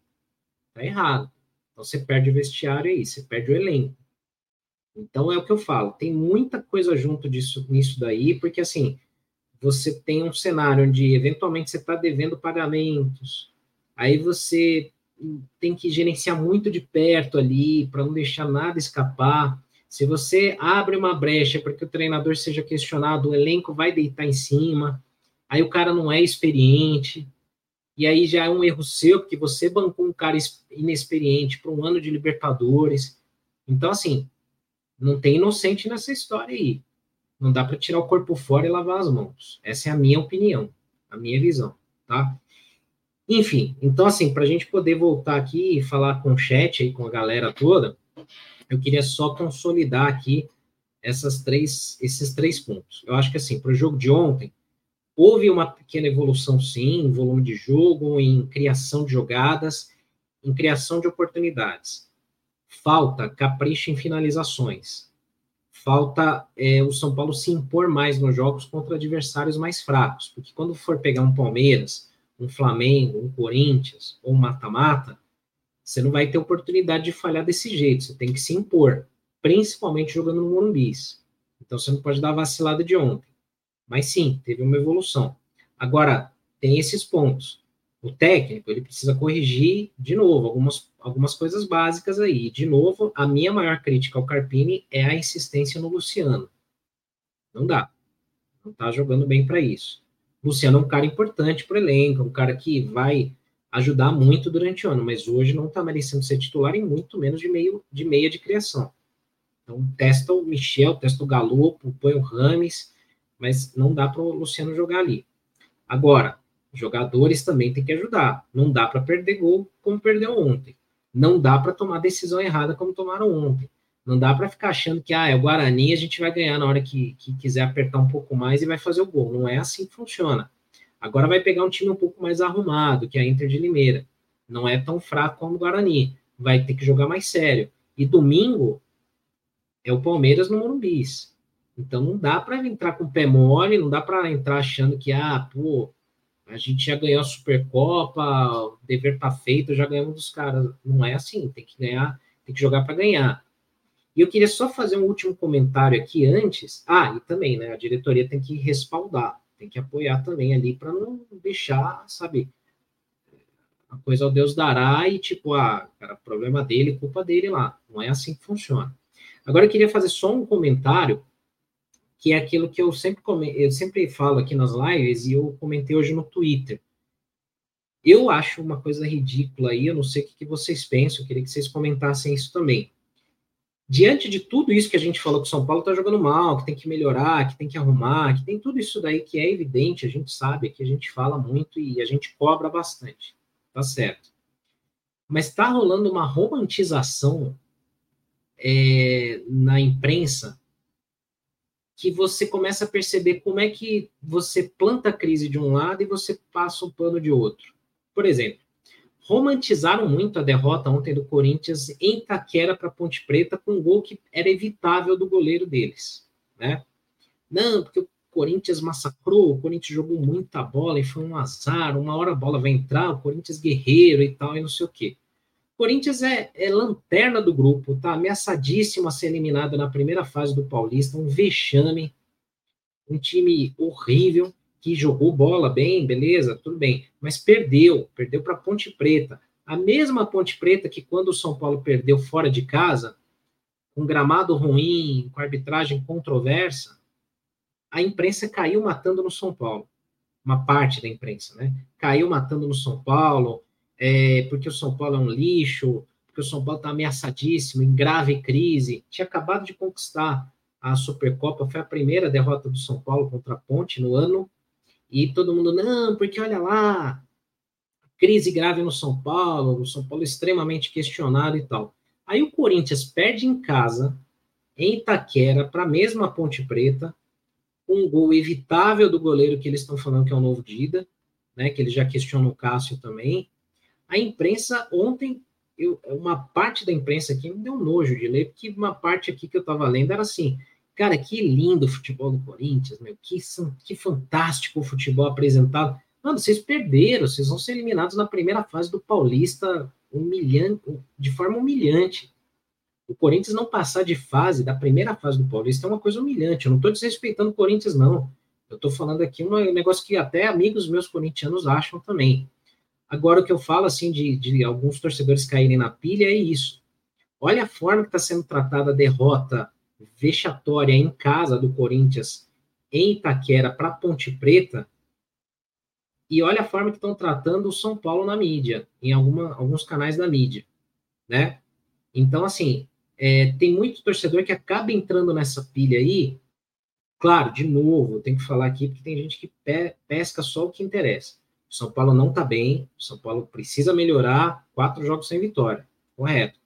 A: Tá errado. Então você perde o vestiário aí, você perde o elenco. Então é o que eu falo, tem muita coisa junto disso nisso daí, porque assim, você tem um cenário onde eventualmente você está devendo pagamentos, aí você tem que gerenciar muito de perto ali para não deixar nada escapar. Se você abre uma brecha para que o treinador seja questionado, o elenco vai deitar em cima, aí o cara não é experiente, e aí já é um erro seu, porque você bancou um cara inexperiente para um ano de Libertadores. Então, assim, não tem inocente nessa história aí. Não dá para tirar o corpo fora e lavar as mãos. Essa é a minha opinião, a minha visão, tá? Enfim, então assim, para a gente poder voltar aqui e falar com o chat aí, com a galera toda, eu queria só consolidar aqui essas três, esses três pontos. Eu acho que assim, para o jogo de ontem, houve uma pequena evolução sim, em volume de jogo, em criação de jogadas, em criação de oportunidades. Falta capricho em finalizações. Falta é, o São Paulo se impor mais nos jogos contra adversários mais fracos, porque quando for pegar um Palmeiras, um Flamengo, um Corinthians ou um mata-mata, você não vai ter oportunidade de falhar desse jeito, você tem que se impor, principalmente jogando no Morumbi. Então você não pode dar a vacilada de ontem. Mas sim, teve uma evolução. Agora, tem esses pontos o técnico ele precisa corrigir de novo algumas, algumas coisas básicas aí. De novo, a minha maior crítica ao Carpini é a insistência no Luciano. Não dá. Não está jogando bem para isso. Luciano é um cara importante para o elenco, um cara que vai ajudar muito durante o ano, mas hoje não está merecendo ser titular em muito menos de, meio, de meia de criação. Então, testa o Michel, testa o Galopo, põe o Rames, mas não dá para o Luciano jogar ali. Agora, jogadores também tem que ajudar. Não dá para perder gol como perdeu ontem. Não dá para tomar decisão errada como tomaram ontem. Não dá para ficar achando que ah, é o Guarani, a gente vai ganhar na hora que, que quiser apertar um pouco mais e vai fazer o gol. Não é assim que funciona. Agora vai pegar um time um pouco mais arrumado, que é a Inter de Limeira. Não é tão fraco como o Guarani. Vai ter que jogar mais sério. E domingo é o Palmeiras no Morumbi. Então não dá para entrar com o pé mole, não dá para entrar achando que, ah, pô, a gente já ganhou a Supercopa, o dever tá feito, já ganhamos dos caras. Não é assim, tem que ganhar, tem que jogar para ganhar. E eu queria só fazer um último comentário aqui antes. Ah, e também, né, a diretoria tem que respaldar, tem que apoiar também ali para não deixar, sabe, a coisa ao Deus dará e tipo, ah, cara, problema dele, culpa dele lá. Não é assim que funciona. Agora eu queria fazer só um comentário que é aquilo que eu sempre, eu sempre falo aqui nas lives e eu comentei hoje no Twitter. Eu acho uma coisa ridícula aí, eu não sei o que vocês pensam, eu queria que vocês comentassem isso também. Diante de tudo isso que a gente falou que o São Paulo está jogando mal, que tem que melhorar, que tem que arrumar, que tem tudo isso daí que é evidente, a gente sabe, que a gente fala muito e a gente cobra bastante, tá certo. Mas está rolando uma romantização é, na imprensa que você começa a perceber como é que você planta a crise de um lado e você passa o pano de outro. Por exemplo, romantizaram muito a derrota ontem do Corinthians em Taquera para Ponte Preta com um gol que era evitável do goleiro deles, né? Não, porque o Corinthians massacrou, o Corinthians jogou muita bola e foi um azar, uma hora a bola vai entrar, o Corinthians guerreiro e tal, e não sei o quê. Corinthians é, é, lanterna do grupo, tá ameaçadíssimo a ser eliminado na primeira fase do Paulista, um vexame, um time horrível que jogou bola bem, beleza, tudo bem, mas perdeu, perdeu para Ponte Preta. A mesma Ponte Preta que quando o São Paulo perdeu fora de casa, com gramado ruim, com arbitragem controversa, a imprensa caiu matando no São Paulo. Uma parte da imprensa, né? Caiu matando no São Paulo, é, porque o São Paulo é um lixo, porque o São Paulo está ameaçadíssimo, em grave crise. Tinha acabado de conquistar a Supercopa, foi a primeira derrota do São Paulo contra a Ponte no ano, e todo mundo, não, porque olha lá, crise grave no São Paulo, o São Paulo extremamente questionado e tal. Aí o Corinthians perde em casa, em Itaquera, para a mesma Ponte Preta, um gol evitável do goleiro que eles estão falando que é o novo Dida, né, que eles já questionam o Cássio também, a imprensa ontem, eu, uma parte da imprensa aqui me deu nojo de ler, porque uma parte aqui que eu estava lendo era assim, cara, que lindo o futebol do Corinthians, meu, que, que fantástico o futebol apresentado. Mano, vocês perderam, vocês vão ser eliminados na primeira fase do Paulista humilhante, de forma humilhante. O Corinthians não passar de fase, da primeira fase do Paulista, é uma coisa humilhante. Eu não estou desrespeitando o Corinthians, não. Eu estou falando aqui um negócio que até amigos meus corintianos acham também. Agora, o que eu falo, assim, de, de alguns torcedores caírem na pilha é isso. Olha a forma que está sendo tratada a derrota vexatória em casa do Corinthians em Itaquera para Ponte Preta e olha a forma que estão tratando o São Paulo na mídia, em alguma, alguns canais da mídia, né? Então, assim, é, tem muito torcedor que acaba entrando nessa pilha aí. Claro, de novo, tem que falar aqui porque tem gente que pe pesca só o que interessa. O São Paulo não está bem, o São Paulo precisa melhorar, quatro jogos sem vitória, correto.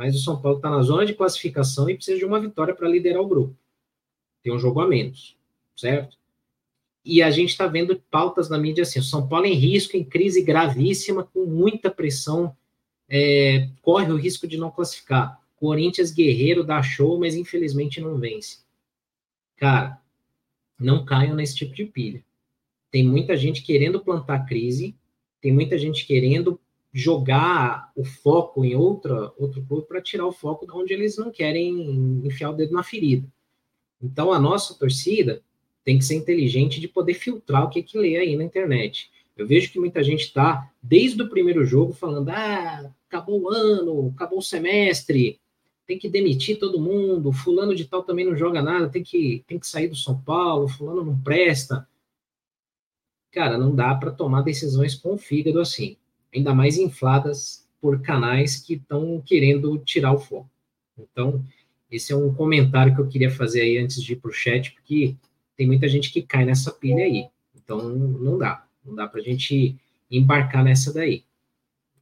A: Mas o São Paulo está na zona de classificação e precisa de uma vitória para liderar o grupo. Tem um jogo a menos, certo? E a gente está vendo pautas na mídia assim: o São Paulo em risco, em crise gravíssima, com muita pressão, é, corre o risco de não classificar. Corinthians guerreiro dá show, mas infelizmente não vence. Cara, não caiam nesse tipo de pilha. Tem muita gente querendo plantar crise, tem muita gente querendo jogar o foco em outra, outro clube para tirar o foco de onde eles não querem enfiar o dedo na ferida. Então, a nossa torcida tem que ser inteligente de poder filtrar o que, que lê aí na internet. Eu vejo que muita gente está, desde o primeiro jogo, falando: ah, acabou o ano, acabou o semestre, tem que demitir todo mundo, fulano de tal também não joga nada, tem que, tem que sair do São Paulo, fulano não presta cara, não dá para tomar decisões com o fígado assim. Ainda mais infladas por canais que estão querendo tirar o foco. Então, esse é um comentário que eu queria fazer aí antes de ir para o chat, porque tem muita gente que cai nessa pilha aí. Então, não dá. Não dá para a gente embarcar nessa daí.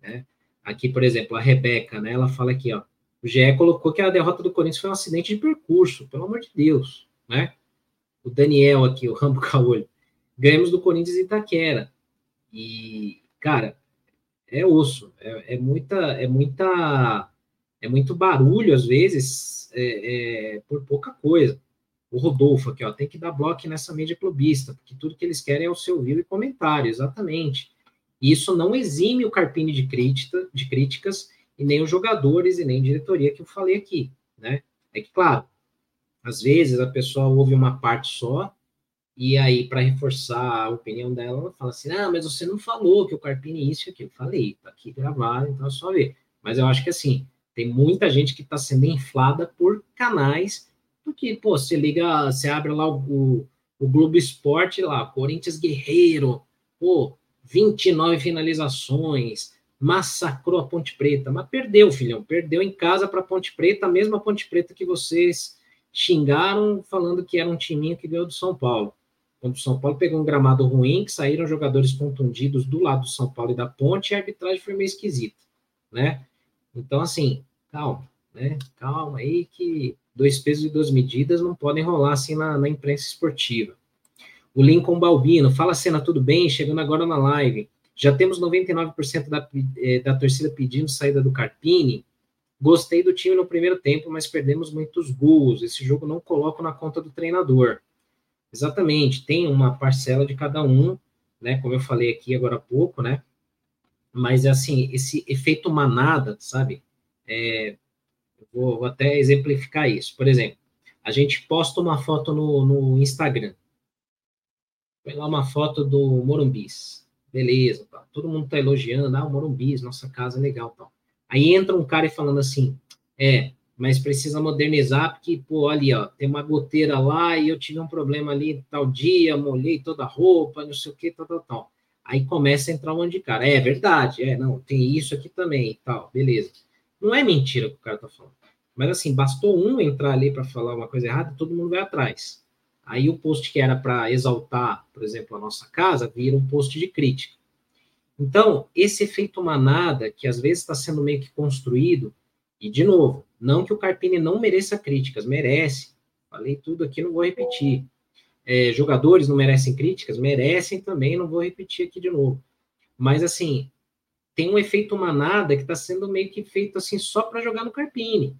A: Né? Aqui, por exemplo, a Rebeca, né, ela fala aqui, ó, o GE colocou que a derrota do Corinthians foi um acidente de percurso, pelo amor de Deus, né? O Daniel aqui, o Rambo Caolho. Ganhamos do Corinthians e Itaquera. E, cara, é osso. É, é, muita, é muita, é muito barulho, às vezes, é, é, por pouca coisa. O Rodolfo aqui, ó, tem que dar bloco nessa mídia clubista, porque tudo que eles querem é o seu view e comentário, exatamente. E isso não exime o Carpini de, crítica, de críticas, e nem os jogadores, e nem diretoria que eu falei aqui, né? É que, claro, às vezes a pessoa ouve uma parte só, e aí, para reforçar a opinião dela, ela fala assim: ah, mas você não falou que o Carpini isso e aquilo. Falei, tá aqui gravado, então é só ver. Mas eu acho que assim, tem muita gente que está sendo inflada por canais, porque, pô, você liga, você abre lá o, o Globo Esporte lá, Corinthians Guerreiro, pô, 29 finalizações, massacrou a Ponte Preta, mas perdeu, filhão, perdeu em casa para a Ponte Preta, a mesma Ponte Preta que vocês xingaram falando que era um timinho que ganhou do São Paulo. Quando o São Paulo pegou um gramado ruim, que saíram jogadores contundidos do lado do São Paulo e da Ponte, e a arbitragem foi meio esquisita, né? Então, assim, calma, né? Calma aí que dois pesos e duas medidas não podem rolar assim na, na imprensa esportiva. O Lincoln Balbino, fala cena, tudo bem? Chegando agora na live. Já temos 99% da, eh, da torcida pedindo saída do Carpini. Gostei do time no primeiro tempo, mas perdemos muitos gols. Esse jogo não coloco na conta do treinador. Exatamente, tem uma parcela de cada um, né? Como eu falei aqui agora há pouco, né? Mas assim, esse efeito manada, sabe? É, vou, vou, até exemplificar isso. Por exemplo, a gente posta uma foto no, no Instagram. Põe lá uma foto do Morumbis. Beleza, tá. todo mundo tá elogiando, ah, o Morumbis, nossa casa é legal, tal. Aí entra um cara e falando assim, é, mas precisa modernizar, porque, pô, ali, ó, tem uma goteira lá e eu tive um problema ali tal dia, molhei toda a roupa, não sei o que, tal, tal, tal. Aí começa a entrar um monte de cara. É verdade, é, não, tem isso aqui também e tal, beleza. Não é mentira que o cara tá falando. Mas assim, bastou um entrar ali para falar uma coisa errada, todo mundo vai atrás. Aí o post que era para exaltar, por exemplo, a nossa casa, vira um post de crítica. Então, esse efeito manada, que às vezes está sendo meio que construído, e de novo, não que o Carpini não mereça críticas, merece. Falei tudo aqui, não vou repetir. É, jogadores não merecem críticas? Merecem também, não vou repetir aqui de novo. Mas, assim, tem um efeito manada que está sendo meio que feito assim só para jogar no Carpini.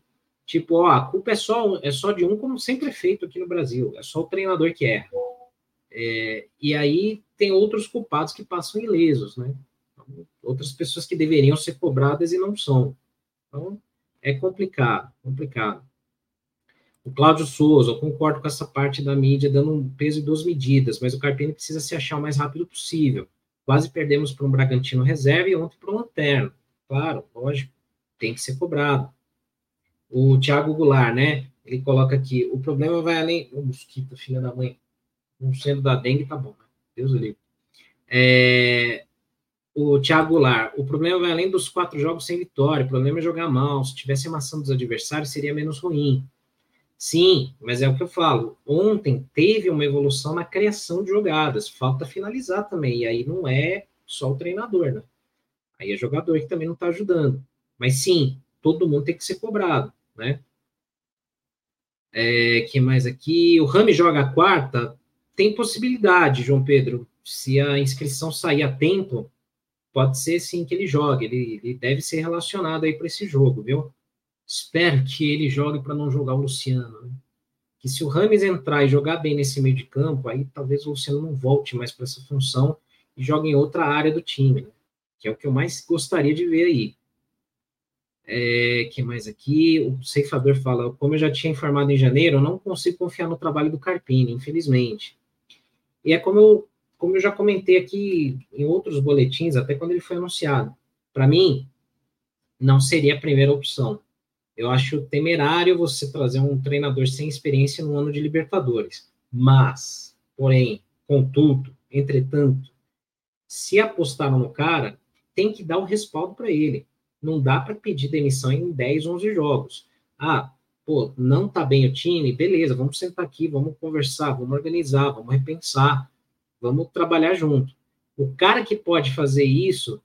A: Tipo, ó, a culpa é só, é só de um, como sempre é feito aqui no Brasil. É só o treinador que erra. É, e aí tem outros culpados que passam ilesos, né? Outras pessoas que deveriam ser cobradas e não são. Então, é complicado, complicado. O Cláudio Souza, eu concordo com essa parte da mídia dando um peso e duas medidas, mas o Carpini precisa se achar o mais rápido possível. Quase perdemos para um Bragantino reserva e ontem para um Lanterno. Claro, lógico, tem que ser cobrado. O Thiago Goulart, né? Ele coloca aqui: o problema vai além. O mosquito, filha da mãe. Não sendo da dengue, tá bom, né? Deus livre. É, o Thiago Goulart, o problema vai além dos quatro jogos sem vitória, o problema é jogar mal, se tivesse amassando dos adversários seria menos ruim. Sim, mas é o que eu falo, ontem teve uma evolução na criação de jogadas, falta finalizar também, e aí não é só o treinador, né? Aí é jogador que também não está ajudando. Mas sim, todo mundo tem que ser cobrado, né? É, que mais aqui? O Rami joga a quarta? Tem possibilidade, João Pedro. Se a inscrição sair a tempo, pode ser sim que ele jogue, ele, ele deve ser relacionado aí para esse jogo, viu? Espero que ele jogue para não jogar o Luciano, né? Que se o Rames entrar e jogar bem nesse meio de campo, aí talvez o Luciano não volte mais para essa função e jogue em outra área do time, né? Que é o que eu mais gostaria de ver aí. É, que mais aqui? O ceifador fala: como eu já tinha informado em janeiro, eu não consigo confiar no trabalho do Carpini, infelizmente. E é como eu como eu já comentei aqui em outros boletins, até quando ele foi anunciado, para mim, não seria a primeira opção. Eu acho temerário você trazer um treinador sem experiência no ano de Libertadores. Mas, porém, contudo, entretanto, se apostaram no cara, tem que dar o respaldo para ele. Não dá para pedir demissão em 10, 11 jogos. Ah, pô, não tá bem o time, beleza, vamos sentar aqui, vamos conversar, vamos organizar, vamos repensar, vamos trabalhar junto. O cara que pode fazer isso,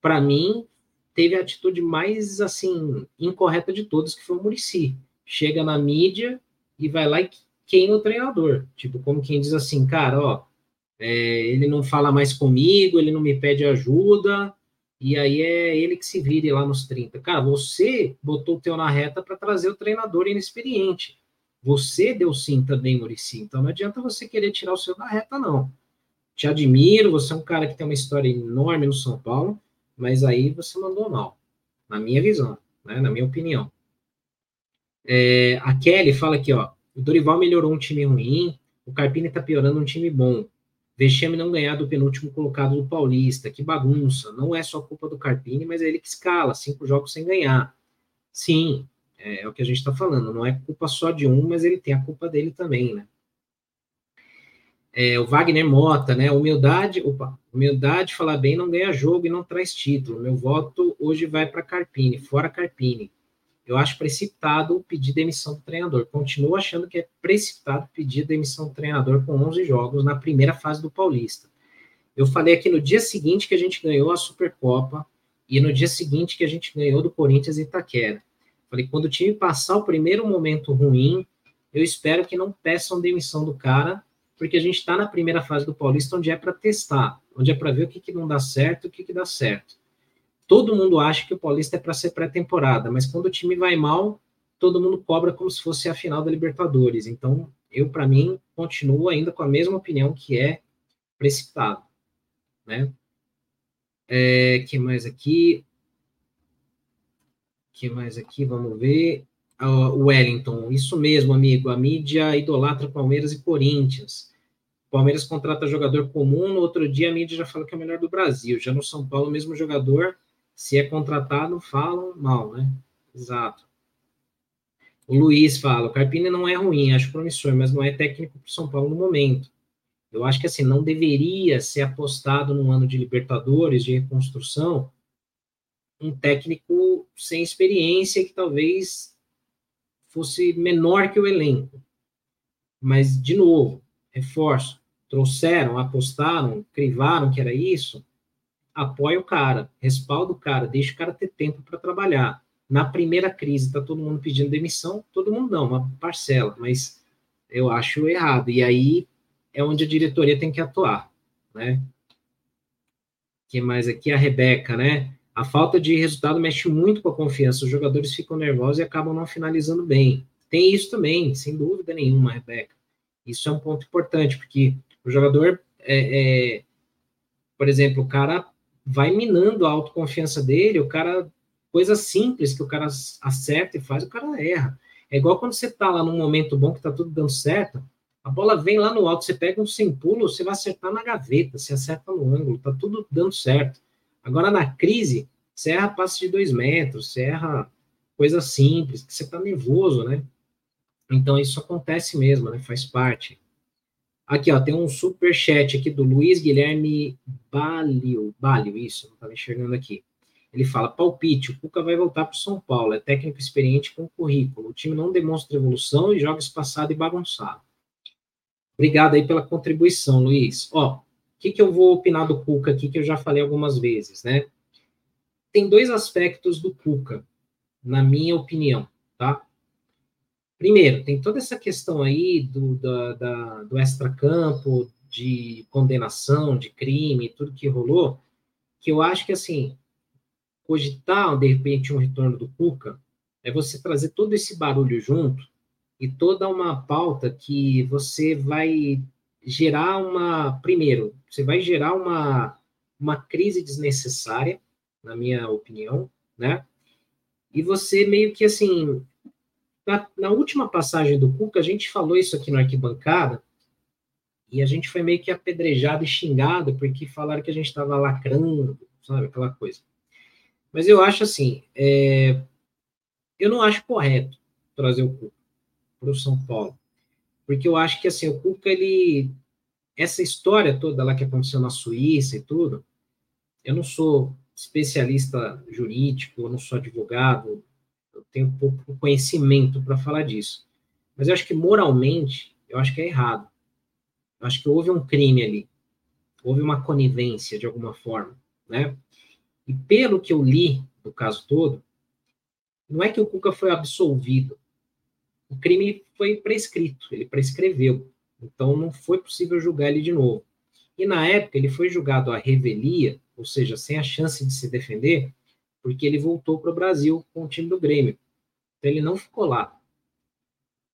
A: para mim, teve a atitude mais, assim, incorreta de todas, que foi o Murici. Chega na mídia e vai lá e queima o treinador. Tipo, como quem diz assim, cara, ó, é, ele não fala mais comigo, ele não me pede ajuda, e aí é ele que se vire lá nos 30. Cara, você botou o teu na reta para trazer o treinador inexperiente. Você deu sim também, Murici. Então não adianta você querer tirar o seu da reta, não. Te admiro, você é um cara que tem uma história enorme no São Paulo, mas aí você mandou mal, na minha visão, né, na minha opinião. É, a Kelly fala aqui, ó, o Dorival melhorou um time ruim, o Carpini tá piorando um time bom. Vexame não ganhar do penúltimo colocado do Paulista, que bagunça. Não é só culpa do Carpini, mas é ele que escala, cinco jogos sem ganhar. Sim, é, é o que a gente está falando. Não é culpa só de um, mas ele tem a culpa dele também, né? É, o Wagner Mota, né? Humildade, opa, humildade, falar bem não ganha jogo e não traz título. Meu voto hoje vai para Carpini, fora Carpini. Eu acho precipitado pedir demissão do treinador. Continuo achando que é precipitado pedir demissão do treinador com 11 jogos na primeira fase do Paulista. Eu falei aqui no dia seguinte que a gente ganhou a Supercopa e no dia seguinte que a gente ganhou do Corinthians e Itaquera. Falei, quando o time passar o primeiro momento ruim, eu espero que não peçam demissão do cara, porque a gente está na primeira fase do Paulista, onde é para testar, onde é para ver o que, que não dá certo e o que, que dá certo todo mundo acha que o Paulista é para ser pré-temporada, mas quando o time vai mal, todo mundo cobra como se fosse a final da Libertadores. Então, eu, para mim, continuo ainda com a mesma opinião que é precipitado. Né? É, que mais aqui? Que mais aqui? Vamos ver. Uh, Wellington, isso mesmo, amigo. A mídia idolatra Palmeiras e Corinthians. Palmeiras contrata jogador comum, no outro dia a mídia já fala que é o melhor do Brasil. Já no São Paulo, o mesmo jogador se é contratado, falam mal, né? Exato. O Luiz fala, o Carpini não é ruim, acho promissor, mas não é técnico para o São Paulo no momento. Eu acho que assim, não deveria ser apostado num ano de Libertadores, de reconstrução, um técnico sem experiência que talvez fosse menor que o elenco. Mas, de novo, reforço, trouxeram, apostaram, crivaram que era isso, apoia o cara, respalda o cara, deixa o cara ter tempo para trabalhar. Na primeira crise, está todo mundo pedindo demissão, todo mundo não, uma parcela, mas eu acho errado. E aí é onde a diretoria tem que atuar, né? que mais aqui? A Rebeca, né? A falta de resultado mexe muito com a confiança. Os jogadores ficam nervosos e acabam não finalizando bem. Tem isso também, sem dúvida nenhuma, Rebeca. Isso é um ponto importante, porque o jogador, é, é, por exemplo, o cara vai minando a autoconfiança dele, o cara, coisa simples que o cara acerta e faz, o cara erra. É igual quando você tá lá num momento bom que tá tudo dando certo, a bola vem lá no alto, você pega um sem pulo, você vai acertar na gaveta, você acerta no ângulo, tá tudo dando certo. Agora na crise, você erra passe de dois metros, você erra coisa simples, que você tá nervoso, né? Então isso acontece mesmo, né? Faz parte. Aqui, ó, tem um super chat aqui do Luiz Guilherme Balio, Balio, isso, não estava enxergando aqui. Ele fala: palpite, o Cuca vai voltar para o São Paulo, é técnico experiente com currículo. O time não demonstra evolução e joga espaçado e bagunçado. Obrigado aí pela contribuição, Luiz. Ó, que, que eu vou opinar do Cuca aqui, que eu já falei algumas vezes, né? Tem dois aspectos do Cuca, na minha opinião, tá? Primeiro, tem toda essa questão aí do, da, da, do extracampo, de condenação, de crime, tudo que rolou, que eu acho que, assim, cogitar, de repente, um retorno do Cuca é você trazer todo esse barulho junto e toda uma pauta que você vai gerar uma. Primeiro, você vai gerar uma, uma crise desnecessária, na minha opinião, né? E você meio que, assim, na, na, última passagem do Cuca, a gente falou isso aqui na arquibancada, e a gente foi meio que apedrejado e xingado, porque falaram que a gente estava lacrando, sabe, aquela coisa. Mas eu acho assim, é, eu não acho correto trazer o Cuca para o São Paulo, porque eu acho que assim, o Cuca, ele, essa história toda lá que aconteceu na Suíça e tudo, eu não sou especialista jurídico, eu não sou advogado, eu tenho pouco conhecimento para falar disso. Mas eu acho que moralmente, eu acho que é errado. Eu acho que houve um crime ali. Houve uma conivência de alguma forma, né? E pelo que eu li do caso todo, não é que o Cuca foi absolvido. O crime foi prescrito, ele prescreveu. Então não foi possível julgar ele de novo. E na época ele foi julgado à revelia, ou seja, sem a chance de se defender, porque ele voltou para o Brasil com o time do Grêmio. Então ele não ficou lá.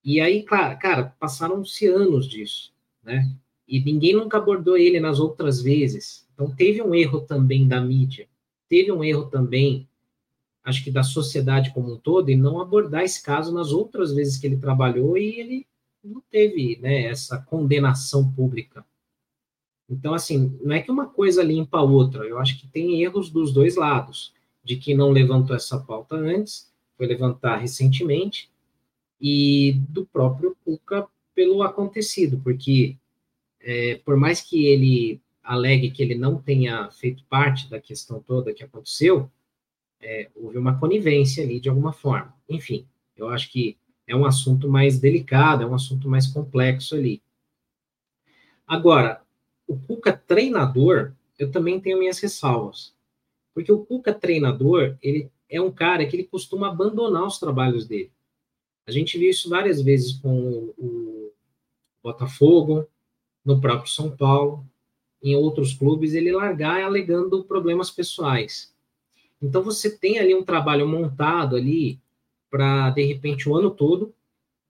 A: E aí, cara, cara passaram-se anos disso, né? E ninguém nunca abordou ele nas outras vezes. Então teve um erro também da mídia, teve um erro também, acho que da sociedade como um todo, em não abordar esse caso nas outras vezes que ele trabalhou e ele não teve, né, essa condenação pública. Então, assim, não é que uma coisa limpa a outra, eu acho que tem erros dos dois lados, de que não levantou essa pauta antes, foi levantar recentemente, e do próprio Cuca pelo acontecido, porque é, por mais que ele alegue que ele não tenha feito parte da questão toda que aconteceu, é, houve uma conivência ali de alguma forma. Enfim, eu acho que é um assunto mais delicado, é um assunto mais complexo ali. Agora, o Cuca treinador, eu também tenho minhas ressalvas. Porque o Cuca treinador, ele é um cara que ele costuma abandonar os trabalhos dele. A gente viu isso várias vezes com o Botafogo, no próprio São Paulo, em outros clubes, ele largar alegando problemas pessoais. Então você tem ali um trabalho montado ali para de repente o ano todo,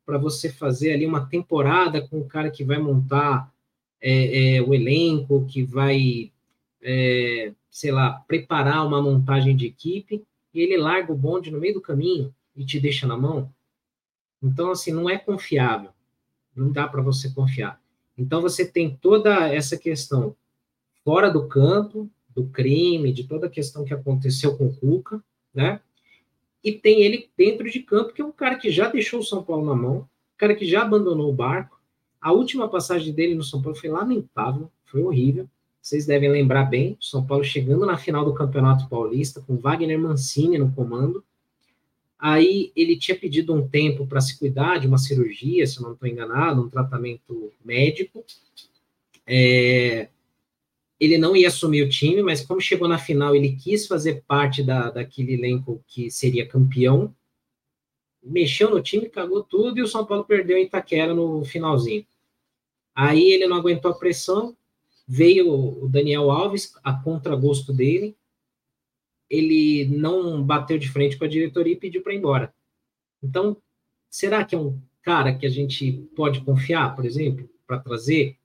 A: para você fazer ali uma temporada com o cara que vai montar é, é, o elenco, que vai, é, sei lá, preparar uma montagem de equipe, e ele larga o bonde no meio do caminho e te deixa na mão. Então, assim, não é confiável. Não dá para você confiar. Então, você tem toda essa questão fora do campo, do crime, de toda a questão que aconteceu com o Cuca, né? E tem ele dentro de campo, que é um cara que já deixou o São Paulo na mão, um cara que já abandonou o barco, a última passagem dele no São Paulo foi lamentável, foi horrível. Vocês devem lembrar bem, São Paulo chegando na final do Campeonato Paulista com Wagner Mancini no comando. Aí ele tinha pedido um tempo para se cuidar de uma cirurgia, se eu não estou enganado, um tratamento médico. É, ele não ia assumir o time, mas como chegou na final, ele quis fazer parte da, daquele elenco que seria campeão. Mexeu no time, cagou tudo e o São Paulo perdeu em Itaquera no finalzinho. Aí ele não aguentou a pressão, veio o Daniel Alves a contragosto dele. Ele não bateu de frente com a diretoria e pediu para ir embora. Então, será que é um cara que a gente pode confiar, por exemplo, para trazer?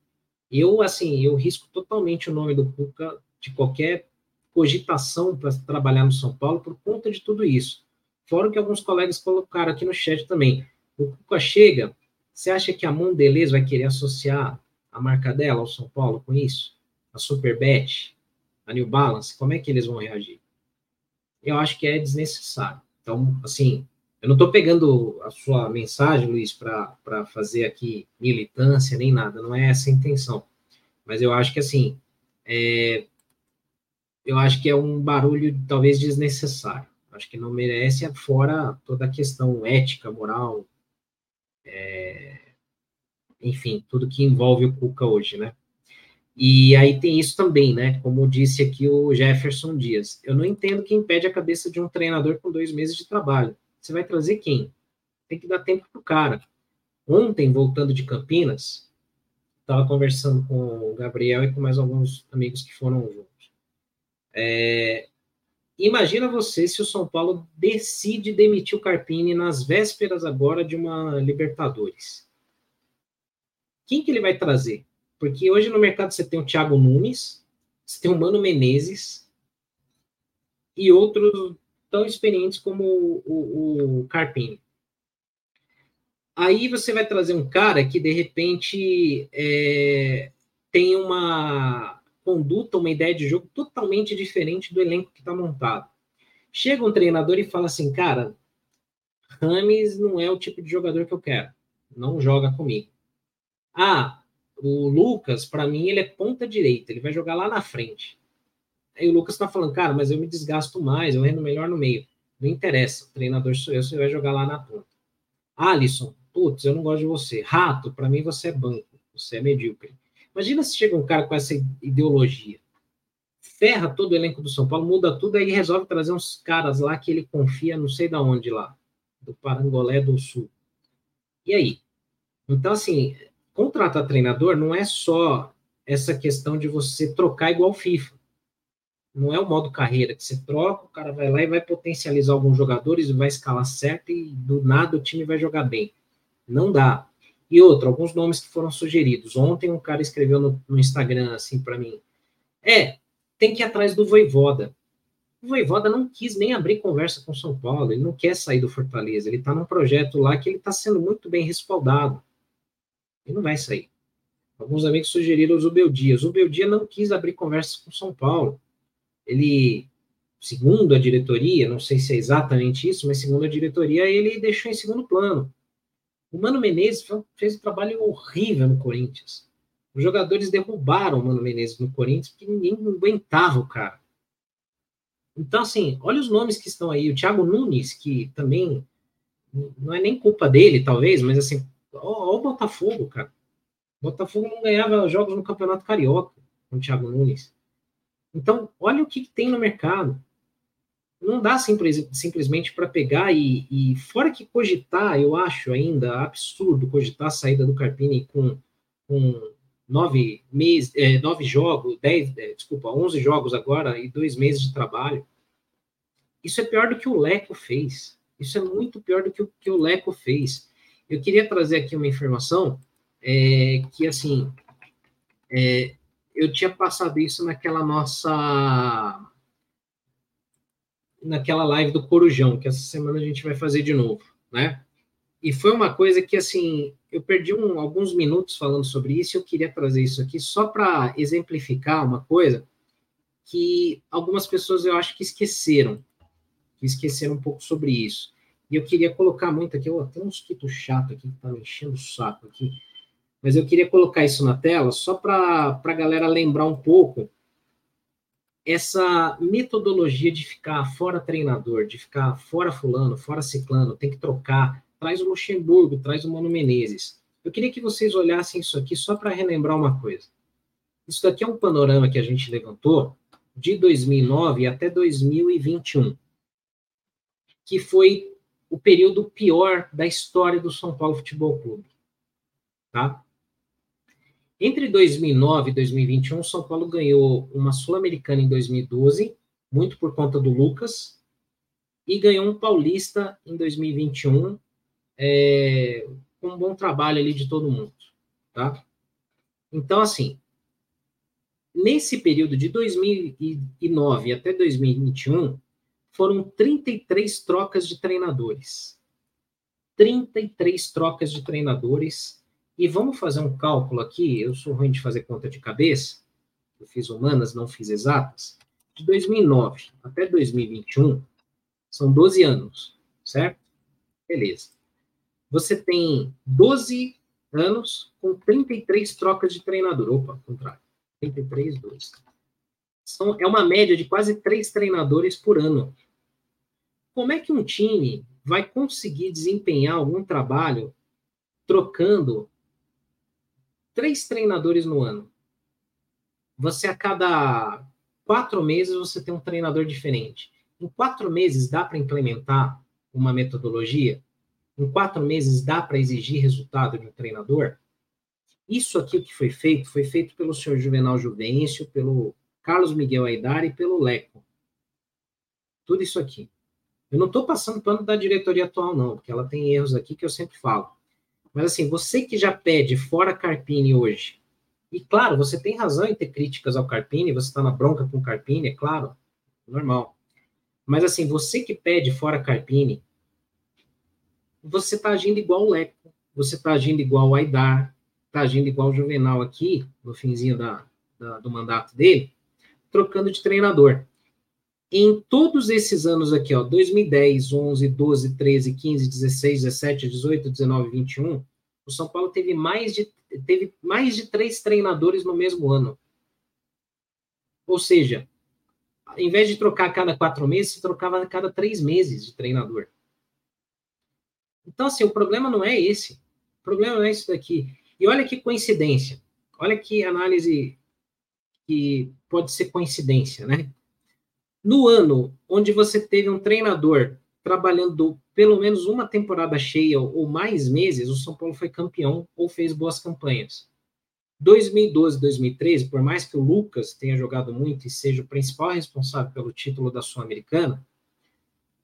A: Eu, assim, eu risco totalmente o nome do Cuca de qualquer cogitação para trabalhar no São Paulo por conta de tudo isso. Fora o que alguns colegas colocaram aqui no chat também. O Cuca chega, você acha que a Mondelez vai querer associar a marca dela ao São Paulo com isso? A Superbet, a New Balance, como é que eles vão reagir? Eu acho que é desnecessário. Então, assim, eu não estou pegando a sua mensagem, Luiz, para fazer aqui militância nem nada, não é essa a intenção. Mas eu acho que, assim, é, eu acho que é um barulho talvez desnecessário. Acho que não merece, fora toda a questão ética, moral, é, enfim, tudo que envolve o Cuca hoje, né? E aí tem isso também, né? Como disse aqui o Jefferson Dias. Eu não entendo que impede a cabeça de um treinador com dois meses de trabalho. Você vai trazer quem? Tem que dar tempo pro cara. Ontem, voltando de Campinas, estava conversando com o Gabriel e com mais alguns amigos que foram juntos. É, Imagina você se o São Paulo decide demitir o Carpini nas vésperas agora de uma Libertadores. Quem que ele vai trazer? Porque hoje no mercado você tem o Thiago Nunes, você tem o Mano Menezes e outros tão experientes como o, o, o Carpini. Aí você vai trazer um cara que de repente é, tem uma conduta, uma ideia de jogo totalmente diferente do elenco que está montado. Chega um treinador e fala assim, cara, Rames não é o tipo de jogador que eu quero, não joga comigo. Ah, o Lucas, para mim, ele é ponta direita, ele vai jogar lá na frente. Aí o Lucas está falando, cara, mas eu me desgasto mais, eu rendo melhor no meio. Não interessa, o treinador sou eu, você vai jogar lá na ponta. Alisson, putz, eu não gosto de você. Rato, para mim você é banco, você é medíocre. Imagina se chega um cara com essa ideologia. Ferra todo o elenco do São Paulo, muda tudo, aí resolve trazer uns caras lá que ele confia, não sei da onde lá, do Parangolé do Sul. E aí? Então, assim, contratar treinador não é só essa questão de você trocar igual FIFA. Não é o modo carreira, que você troca, o cara vai lá e vai potencializar alguns jogadores, vai escalar certo e do nada o time vai jogar bem. Não dá. E outro, alguns nomes que foram sugeridos. Ontem um cara escreveu no, no Instagram assim para mim: É, tem que ir atrás do Voivoda. O Voivoda não quis nem abrir conversa com São Paulo, ele não quer sair do Fortaleza, ele está num projeto lá que ele está sendo muito bem respaldado. Ele não vai sair. Alguns amigos sugeriram o Zubel Dias. O Zubel Dias não quis abrir conversa com São Paulo ele, segundo a diretoria, não sei se é exatamente isso, mas segundo a diretoria, ele deixou em segundo plano. O Mano Menezes fez um trabalho horrível no Corinthians. Os jogadores derrubaram o Mano Menezes no Corinthians porque ninguém aguentava o cara. Então, assim, olha os nomes que estão aí. O Thiago Nunes, que também não é nem culpa dele, talvez, mas assim, ó o Botafogo, cara. O Botafogo não ganhava jogos no Campeonato Carioca com o Thiago Nunes. Então, olha o que, que tem no mercado. Não dá simples, simplesmente para pegar e, e, fora que cogitar, eu acho ainda absurdo cogitar a saída do Carpini com, com nove é, nove jogos, dez, é, desculpa, onze jogos agora e dois meses de trabalho. Isso é pior do que o Leco fez. Isso é muito pior do que o que o Leco fez. Eu queria trazer aqui uma informação é, que, assim, é, eu tinha passado isso naquela nossa naquela live do Corujão, que essa semana a gente vai fazer de novo, né? E foi uma coisa que, assim, eu perdi um, alguns minutos falando sobre isso, e eu queria trazer isso aqui só para exemplificar uma coisa que algumas pessoas eu acho que esqueceram, que esqueceram um pouco sobre isso. E eu queria colocar muito aqui, ó, tem um mosquito chato aqui que tá me enchendo o saco aqui mas eu queria colocar isso na tela só para a galera lembrar um pouco essa metodologia de ficar fora treinador, de ficar fora fulano, fora ciclano, tem que trocar, traz o Luxemburgo, traz o Mano Menezes. Eu queria que vocês olhassem isso aqui só para relembrar uma coisa. Isso daqui é um panorama que a gente levantou de 2009 até 2021, que foi o período pior da história do São Paulo Futebol Clube. Tá? Entre 2009 e 2021, São Paulo ganhou uma Sul-Americana em 2012, muito por conta do Lucas, e ganhou um Paulista em 2021, é, com um bom trabalho ali de todo mundo, tá? Então, assim, nesse período de 2009 até 2021, foram 33 trocas de treinadores. 33 trocas de treinadores e vamos fazer um cálculo aqui. Eu sou ruim de fazer conta de cabeça. Eu fiz humanas, não fiz exatas. De 2009 até 2021, são 12 anos, certo? Beleza. Você tem 12 anos com 33 trocas de treinador. Opa, contrário. 33, 12. São, é uma média de quase três treinadores por ano. Como é que um time vai conseguir desempenhar algum trabalho trocando três treinadores no ano. Você a cada quatro meses você tem um treinador diferente. Em quatro meses dá para implementar uma metodologia? Em quatro meses dá para exigir resultado de um treinador? Isso aqui que foi feito, foi feito pelo senhor Juvenal Juvencio, pelo Carlos Miguel Aidar e pelo Leco. Tudo isso aqui. Eu não estou passando pano da diretoria atual, não, porque ela tem erros aqui que eu sempre falo. Mas assim, você que já pede fora Carpini hoje, e claro, você tem razão em ter críticas ao Carpini, você está na bronca com o Carpini, é claro, normal. Mas assim, você que pede fora Carpini, você está agindo igual o Leco, você está agindo igual o Aidar, está agindo igual o Juvenal aqui, no finzinho da, da, do mandato dele, trocando de treinador em todos esses anos aqui, ó, 2010, 11, 12, 13, 15, 16, 17, 18, 19, 21, o São Paulo teve mais de, teve mais de três treinadores no mesmo ano. Ou seja, em vez de trocar a cada quatro meses, se trocava a cada três meses de treinador. Então, assim, o problema não é esse. O problema não é isso daqui. E olha que coincidência. Olha que análise que pode ser coincidência, né? No ano onde você teve um treinador trabalhando pelo menos uma temporada cheia ou mais meses, o São Paulo foi campeão ou fez boas campanhas. 2012, 2013, por mais que o Lucas tenha jogado muito e seja o principal responsável pelo título da Sul-Americana,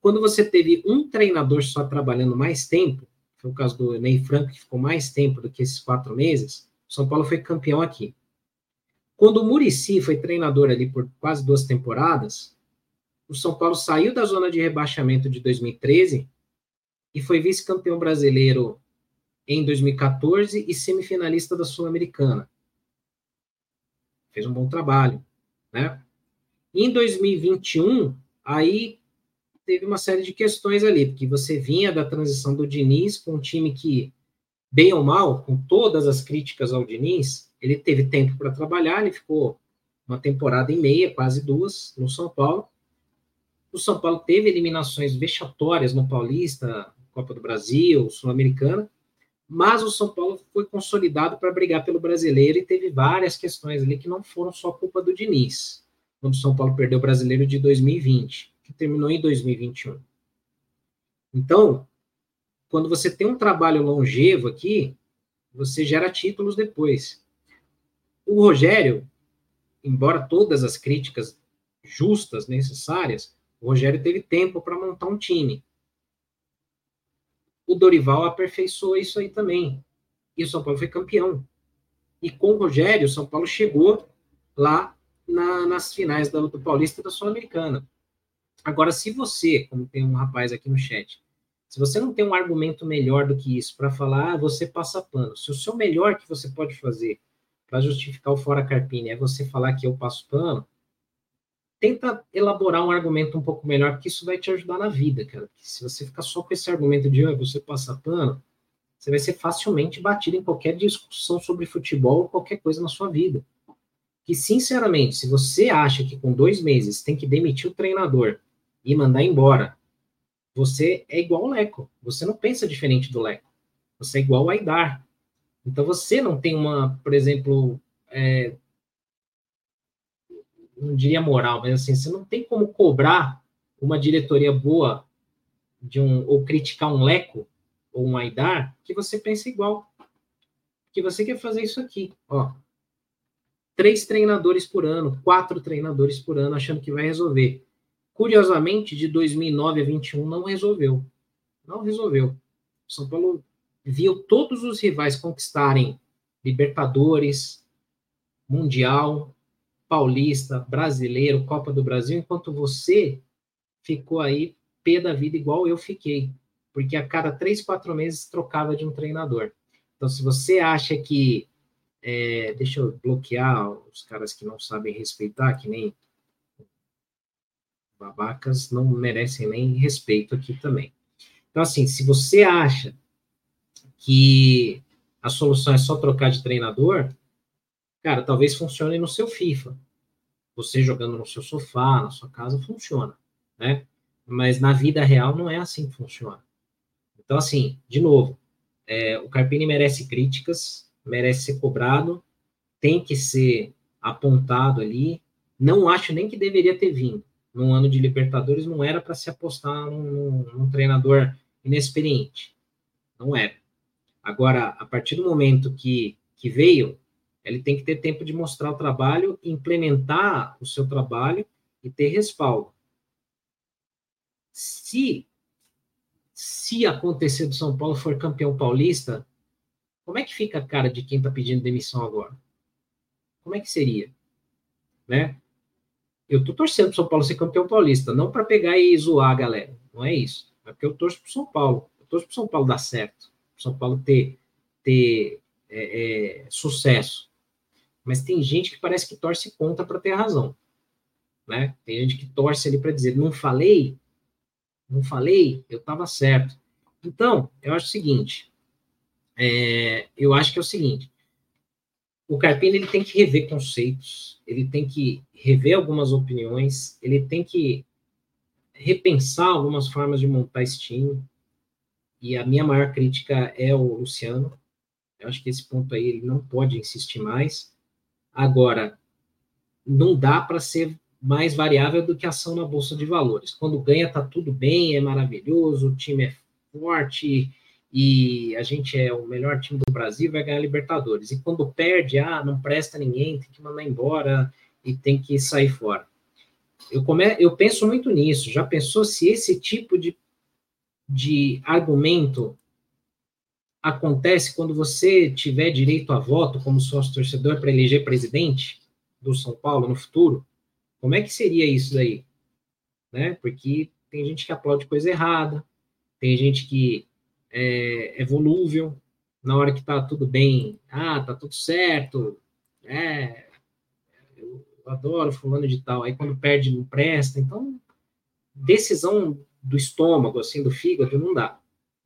A: quando você teve um treinador só trabalhando mais tempo, foi o caso do Ney Franco, que ficou mais tempo do que esses quatro meses, São Paulo foi campeão aqui. Quando o Murici foi treinador ali por quase duas temporadas, o São Paulo saiu da zona de rebaixamento de 2013 e foi vice-campeão brasileiro em 2014 e semifinalista da Sul-Americana. Fez um bom trabalho, né? Em 2021, aí teve uma série de questões ali, porque você vinha da transição do Diniz com um time que, bem ou mal, com todas as críticas ao Diniz, ele teve tempo para trabalhar, ele ficou uma temporada e meia, quase duas, no São Paulo. O São Paulo teve eliminações vexatórias no Paulista, Copa do Brasil, Sul-Americana, mas o São Paulo foi consolidado para brigar pelo brasileiro e teve várias questões ali que não foram só culpa do Diniz, quando o São Paulo perdeu o brasileiro de 2020, que terminou em 2021. Então, quando você tem um trabalho longevo aqui, você gera títulos depois. O Rogério, embora todas as críticas justas, necessárias, o Rogério teve tempo para montar um time o Dorival aperfeiçoou isso aí também. E o São Paulo foi campeão. E com o Rogério, o São Paulo chegou lá na, nas finais do, do Paulista e da Sul-Americana. Agora, se você, como tem um rapaz aqui no chat, se você não tem um argumento melhor do que isso para falar, ah, você passa pano. Se o seu melhor que você pode fazer para justificar o fora Carpini é você falar que eu passo pano, tenta elaborar um argumento um pouco melhor, porque isso vai te ajudar na vida, cara. Porque se você ficar só com esse argumento de ah, você passa pano, você vai ser facilmente batido em qualquer discussão sobre futebol ou qualquer coisa na sua vida. Que, sinceramente, se você acha que com dois meses tem que demitir o treinador e mandar embora, você é igual o Leco. Você não pensa diferente do Leco. Você é igual o Aidar. Então você não tem uma, por exemplo, é, não diria moral, mas assim, você não tem como cobrar uma diretoria boa de um ou criticar um Leco ou um Aidar que você pensa igual. Que você quer fazer isso aqui, ó. Três treinadores por ano, quatro treinadores por ano, achando que vai resolver. Curiosamente, de 2009 a 21 não resolveu. Não resolveu. São Paulo viu todos os rivais conquistarem Libertadores, Mundial, Paulista, Brasileiro, Copa do Brasil, enquanto você ficou aí pé da vida igual eu fiquei, porque a cada três, quatro meses trocava de um treinador. Então, se você acha que é, deixa eu bloquear os caras que não sabem respeitar, que nem babacas não merecem nem respeito aqui também. Então, assim, se você acha que a solução é só trocar de treinador, Cara, talvez funcione no seu FIFA. Você jogando no seu sofá, na sua casa, funciona, né? Mas na vida real não é assim que funciona. Então, assim, de novo, é, o Carpini merece críticas, merece ser cobrado, tem que ser apontado ali. Não acho nem que deveria ter vindo. Num ano de Libertadores não era para se apostar num, num, treinador inexperiente. Não era. Agora, a partir do momento que, que veio, ele tem que ter tempo de mostrar o trabalho, implementar o seu trabalho e ter respaldo. Se se acontecer do São Paulo for campeão paulista, como é que fica a cara de quem está pedindo demissão agora? Como é que seria? Né? Eu estou torcendo para o São Paulo ser campeão paulista, não para pegar e zoar a galera. Não é isso. É porque eu torço para o São Paulo. Eu torço para o São Paulo dar certo. Para o São Paulo ter, ter é, é, sucesso. Mas tem gente que parece que torce contra para ter razão. Né? Tem gente que torce ali para dizer, não falei, não falei, eu estava certo. Então, eu acho o seguinte, é, eu acho que é o seguinte, o Carpini ele tem que rever conceitos, ele tem que rever algumas opiniões, ele tem que repensar algumas formas de montar esse time. E a minha maior crítica é o Luciano. Eu acho que esse ponto aí ele não pode insistir mais. Agora, não dá para ser mais variável do que ação na bolsa de valores. Quando ganha tá tudo bem, é maravilhoso, o time é forte e a gente é o melhor time do Brasil, vai ganhar Libertadores. E quando perde, ah, não presta ninguém, tem que mandar embora e tem que sair fora. Eu, come... eu penso muito nisso. Já pensou se esse tipo de, de argumento acontece quando você tiver direito a voto como sócio torcedor para eleger presidente do São Paulo no futuro? Como é que seria isso daí? Né? Porque tem gente que aplaude coisa errada, tem gente que é, é volúvel, na hora que está tudo bem, ah, tá tudo certo, é, eu adoro fulano de tal, aí quando perde não presta, então decisão do estômago, assim, do fígado, não dá,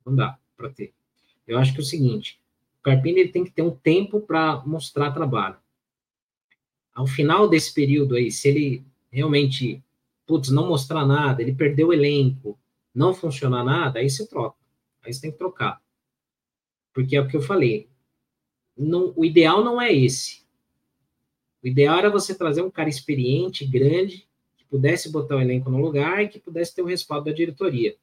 A: não dá para ter. Eu acho que é o seguinte, o Carpini ele tem que ter um tempo para mostrar trabalho. Ao final desse período aí, se ele realmente, putz, não mostrar nada, ele perdeu o elenco, não funcionar nada, aí você troca. Aí você tem que trocar. Porque é o que eu falei. Não, o ideal não é esse. O ideal era você trazer um cara experiente, grande, que pudesse botar o elenco no lugar e que pudesse ter o respaldo da diretoria.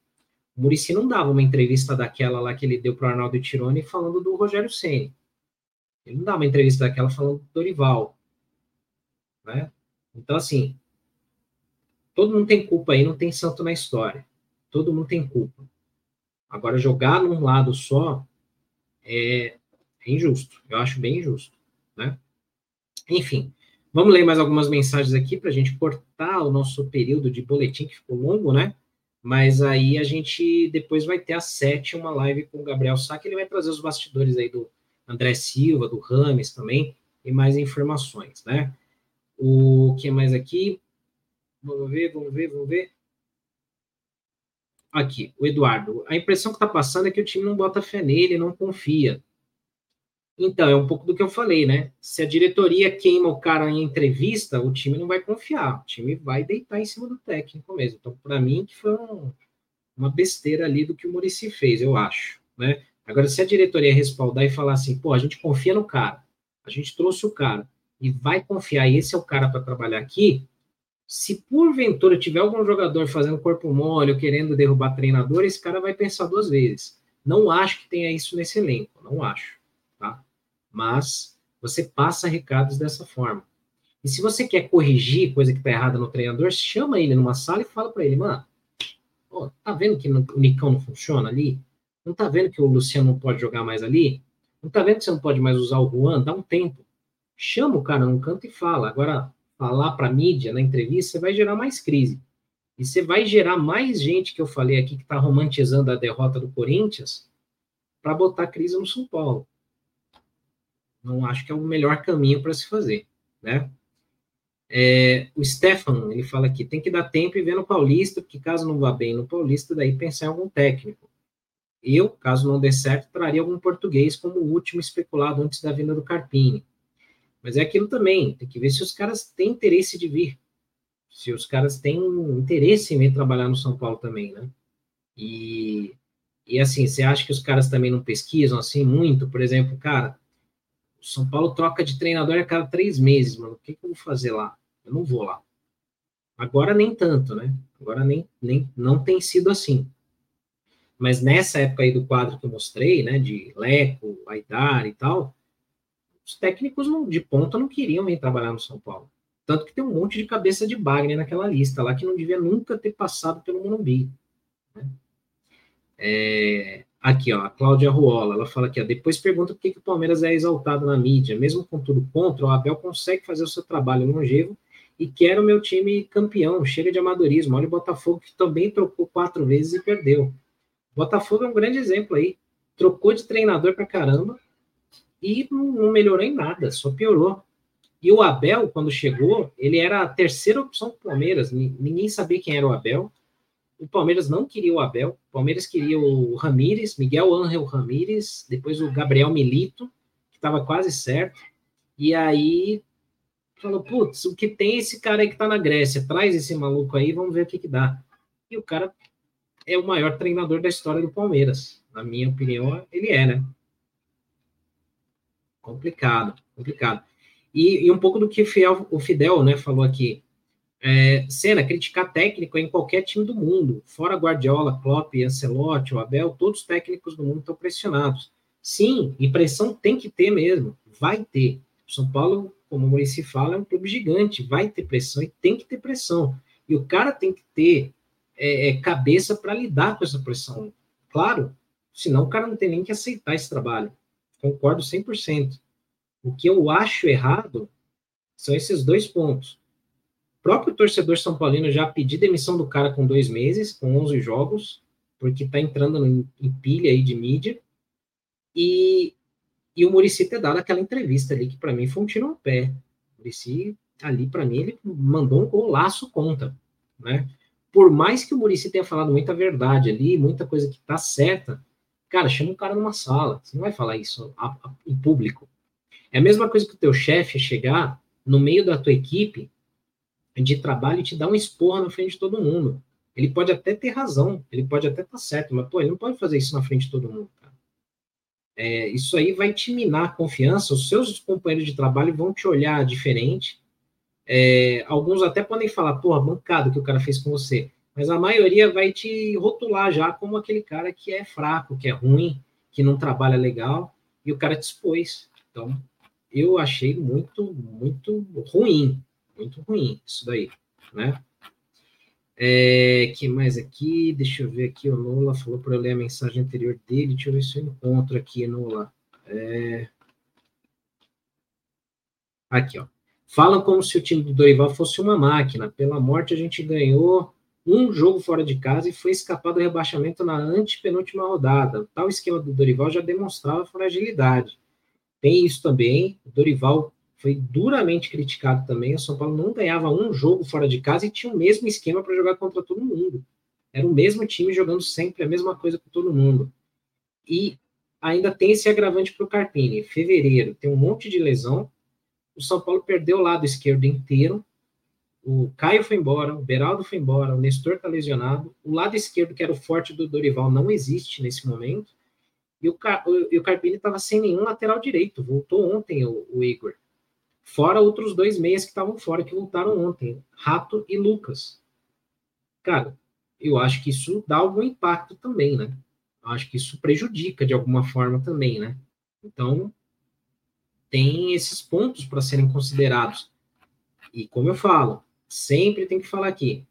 A: O Murici não dava uma entrevista daquela lá que ele deu para o Arnaldo Tironi falando do Rogério Ceni. Ele não dá uma entrevista daquela falando do Dorival. Né? Então, assim, todo mundo tem culpa aí, não tem santo na história. Todo mundo tem culpa. Agora, jogar num lado só é, é injusto. Eu acho bem injusto, né? Enfim, vamos ler mais algumas mensagens aqui para a gente cortar o nosso período de boletim, que ficou longo, né? Mas aí a gente depois vai ter às sete uma live com o Gabriel Sá, que ele vai trazer os bastidores aí do André Silva, do Rames também, e mais informações, né? O que mais aqui? Vamos ver, vamos ver, vamos ver. Aqui, o Eduardo. A impressão que está passando é que o time não bota fé nele, não confia. Então, é um pouco do que eu falei, né? Se a diretoria queima o cara em entrevista, o time não vai confiar. O time vai deitar em cima do técnico mesmo. Então, para mim, que foi um, uma besteira ali do que o Murici fez, eu acho, né? Agora, se a diretoria respaldar e falar assim, pô, a gente confia no cara, a gente trouxe o cara e vai confiar, e esse é o cara para trabalhar aqui, se porventura tiver algum jogador fazendo corpo mole ou querendo derrubar treinador, esse cara vai pensar duas vezes. Não acho que tenha isso nesse elenco, não acho? Mas você passa recados dessa forma. E se você quer corrigir coisa que tá errada no treinador, chama ele numa sala e fala para ele, mano, ó, tá vendo que o Nicão não funciona ali? Não tá vendo que o Luciano não pode jogar mais ali? Não tá vendo que você não pode mais usar o Juan? Dá um tempo. Chama o cara num canto e fala. Agora, falar para a mídia na entrevista, você vai gerar mais crise. E você vai gerar mais gente que eu falei aqui que está romantizando a derrota do Corinthians para botar crise no São Paulo. Não acho que é o melhor caminho para se fazer, né? É, o Stefan, ele fala aqui, tem que dar tempo e ver no Paulista, porque caso não vá bem no Paulista, daí pensar em algum técnico. Eu, caso não dê certo, traria algum português como o último especulado antes da vinda do Carpini. Mas é aquilo também, tem que ver se os caras têm interesse de vir. Se os caras têm interesse em vir trabalhar no São Paulo também, né? E, e assim, você acha que os caras também não pesquisam assim muito? Por exemplo, cara, São Paulo troca de treinador a cada três meses, mano. O que, que eu vou fazer lá? Eu não vou lá. Agora nem tanto, né? Agora nem, nem não tem sido assim. Mas nessa época aí do quadro que eu mostrei, né, de Leco, Aidar e tal, os técnicos não, de ponta não queriam vir trabalhar no São Paulo. Tanto que tem um monte de cabeça de Bagner naquela lista lá que não devia nunca ter passado pelo Morumbi. Né? É, aqui, ó, a Cláudia Ruola, ela fala aqui, ó, depois pergunta por que, que o Palmeiras é exaltado na mídia. Mesmo com tudo contra, o Abel consegue fazer o seu trabalho longevo e quer o meu time campeão. Chega de amadorismo. Olha o Botafogo que também trocou quatro vezes e perdeu. O Botafogo é um grande exemplo aí. Trocou de treinador pra caramba, e não melhorou em nada, só piorou. E o Abel, quando chegou, ele era a terceira opção do Palmeiras, ninguém sabia quem era o Abel. O Palmeiras não queria o Abel, o Palmeiras queria o Ramírez, Miguel Ángel Ramírez, depois o Gabriel Milito, que estava quase certo. E aí falou, putz, o que tem esse cara aí que tá na Grécia? Traz esse maluco aí, vamos ver o que que dá. E o cara é o maior treinador da história do Palmeiras. Na minha opinião, ele é, né? Complicado, complicado. E, e um pouco do que o Fidel, o Fidel né, falou aqui. É, Cena, criticar técnico é em qualquer time do mundo. Fora Guardiola, Klopp, Ancelotti, o Abel, todos os técnicos do mundo estão pressionados. Sim, e pressão tem que ter mesmo. Vai ter. São Paulo, como o Murici fala, é um clube gigante. Vai ter pressão e tem que ter pressão. E o cara tem que ter é, é cabeça para lidar com essa pressão. Claro, senão o cara não tem nem que aceitar esse trabalho. Concordo 100%. O que eu acho errado são esses dois pontos. O próprio torcedor São Paulino já pediu demissão do cara com dois meses, com 11 jogos, porque está entrando em, em pilha aí de mídia. E, e o Murici ter dado aquela entrevista ali, que para mim foi um tiro ao pé. O Murici, ali, para mim, ele mandou um golaço contra, né? Por mais que o Murici tenha falado muita verdade ali, muita coisa que tá certa, Cara, chama um cara numa sala. Você não vai falar isso a, a, em público. É a mesma coisa que o teu chefe chegar no meio da tua equipe de trabalho e te dar um esporro na frente de todo mundo. Ele pode até ter razão, ele pode até estar tá certo, mas pô, ele não pode fazer isso na frente de todo mundo. Cara. É, isso aí vai te minar a confiança. Os seus companheiros de trabalho vão te olhar diferente. É, alguns até podem falar, porra, bancado que o cara fez com você mas a maioria vai te rotular já como aquele cara que é fraco, que é ruim, que não trabalha legal, e o cara te expôs. Então, eu achei muito, muito ruim, muito ruim isso daí, né? É, que mais aqui? Deixa eu ver aqui. O Nola falou para eu ler a mensagem anterior dele. Deixa eu ver se eu encontro aqui, Nola. É... Aqui, ó. Falam como se o time do Dorival fosse uma máquina. Pela morte a gente ganhou um jogo fora de casa e foi escapar do rebaixamento na antepenúltima rodada. Tal esquema do Dorival já demonstrava fragilidade. Tem isso também. O Dorival foi duramente criticado também. O São Paulo não ganhava um jogo fora de casa e tinha o mesmo esquema para jogar contra todo mundo. Era o mesmo time jogando sempre a mesma coisa com todo mundo. E ainda tem esse agravante para o Carpini. Fevereiro tem um monte de lesão. O São Paulo perdeu o lado esquerdo inteiro o Caio foi embora, o Beraldo foi embora, o Nestor está lesionado, o lado esquerdo, que era o forte do Dorival, não existe nesse momento, e o, o, o Carpini estava sem nenhum lateral direito, voltou ontem o, o Igor. Fora outros dois meias que estavam fora, que voltaram ontem, Rato e Lucas. Cara, eu acho que isso dá algum impacto também, né? Eu acho que isso prejudica de alguma forma também, né? Então, tem esses pontos para serem considerados. E como eu falo, sempre tem que falar aqui.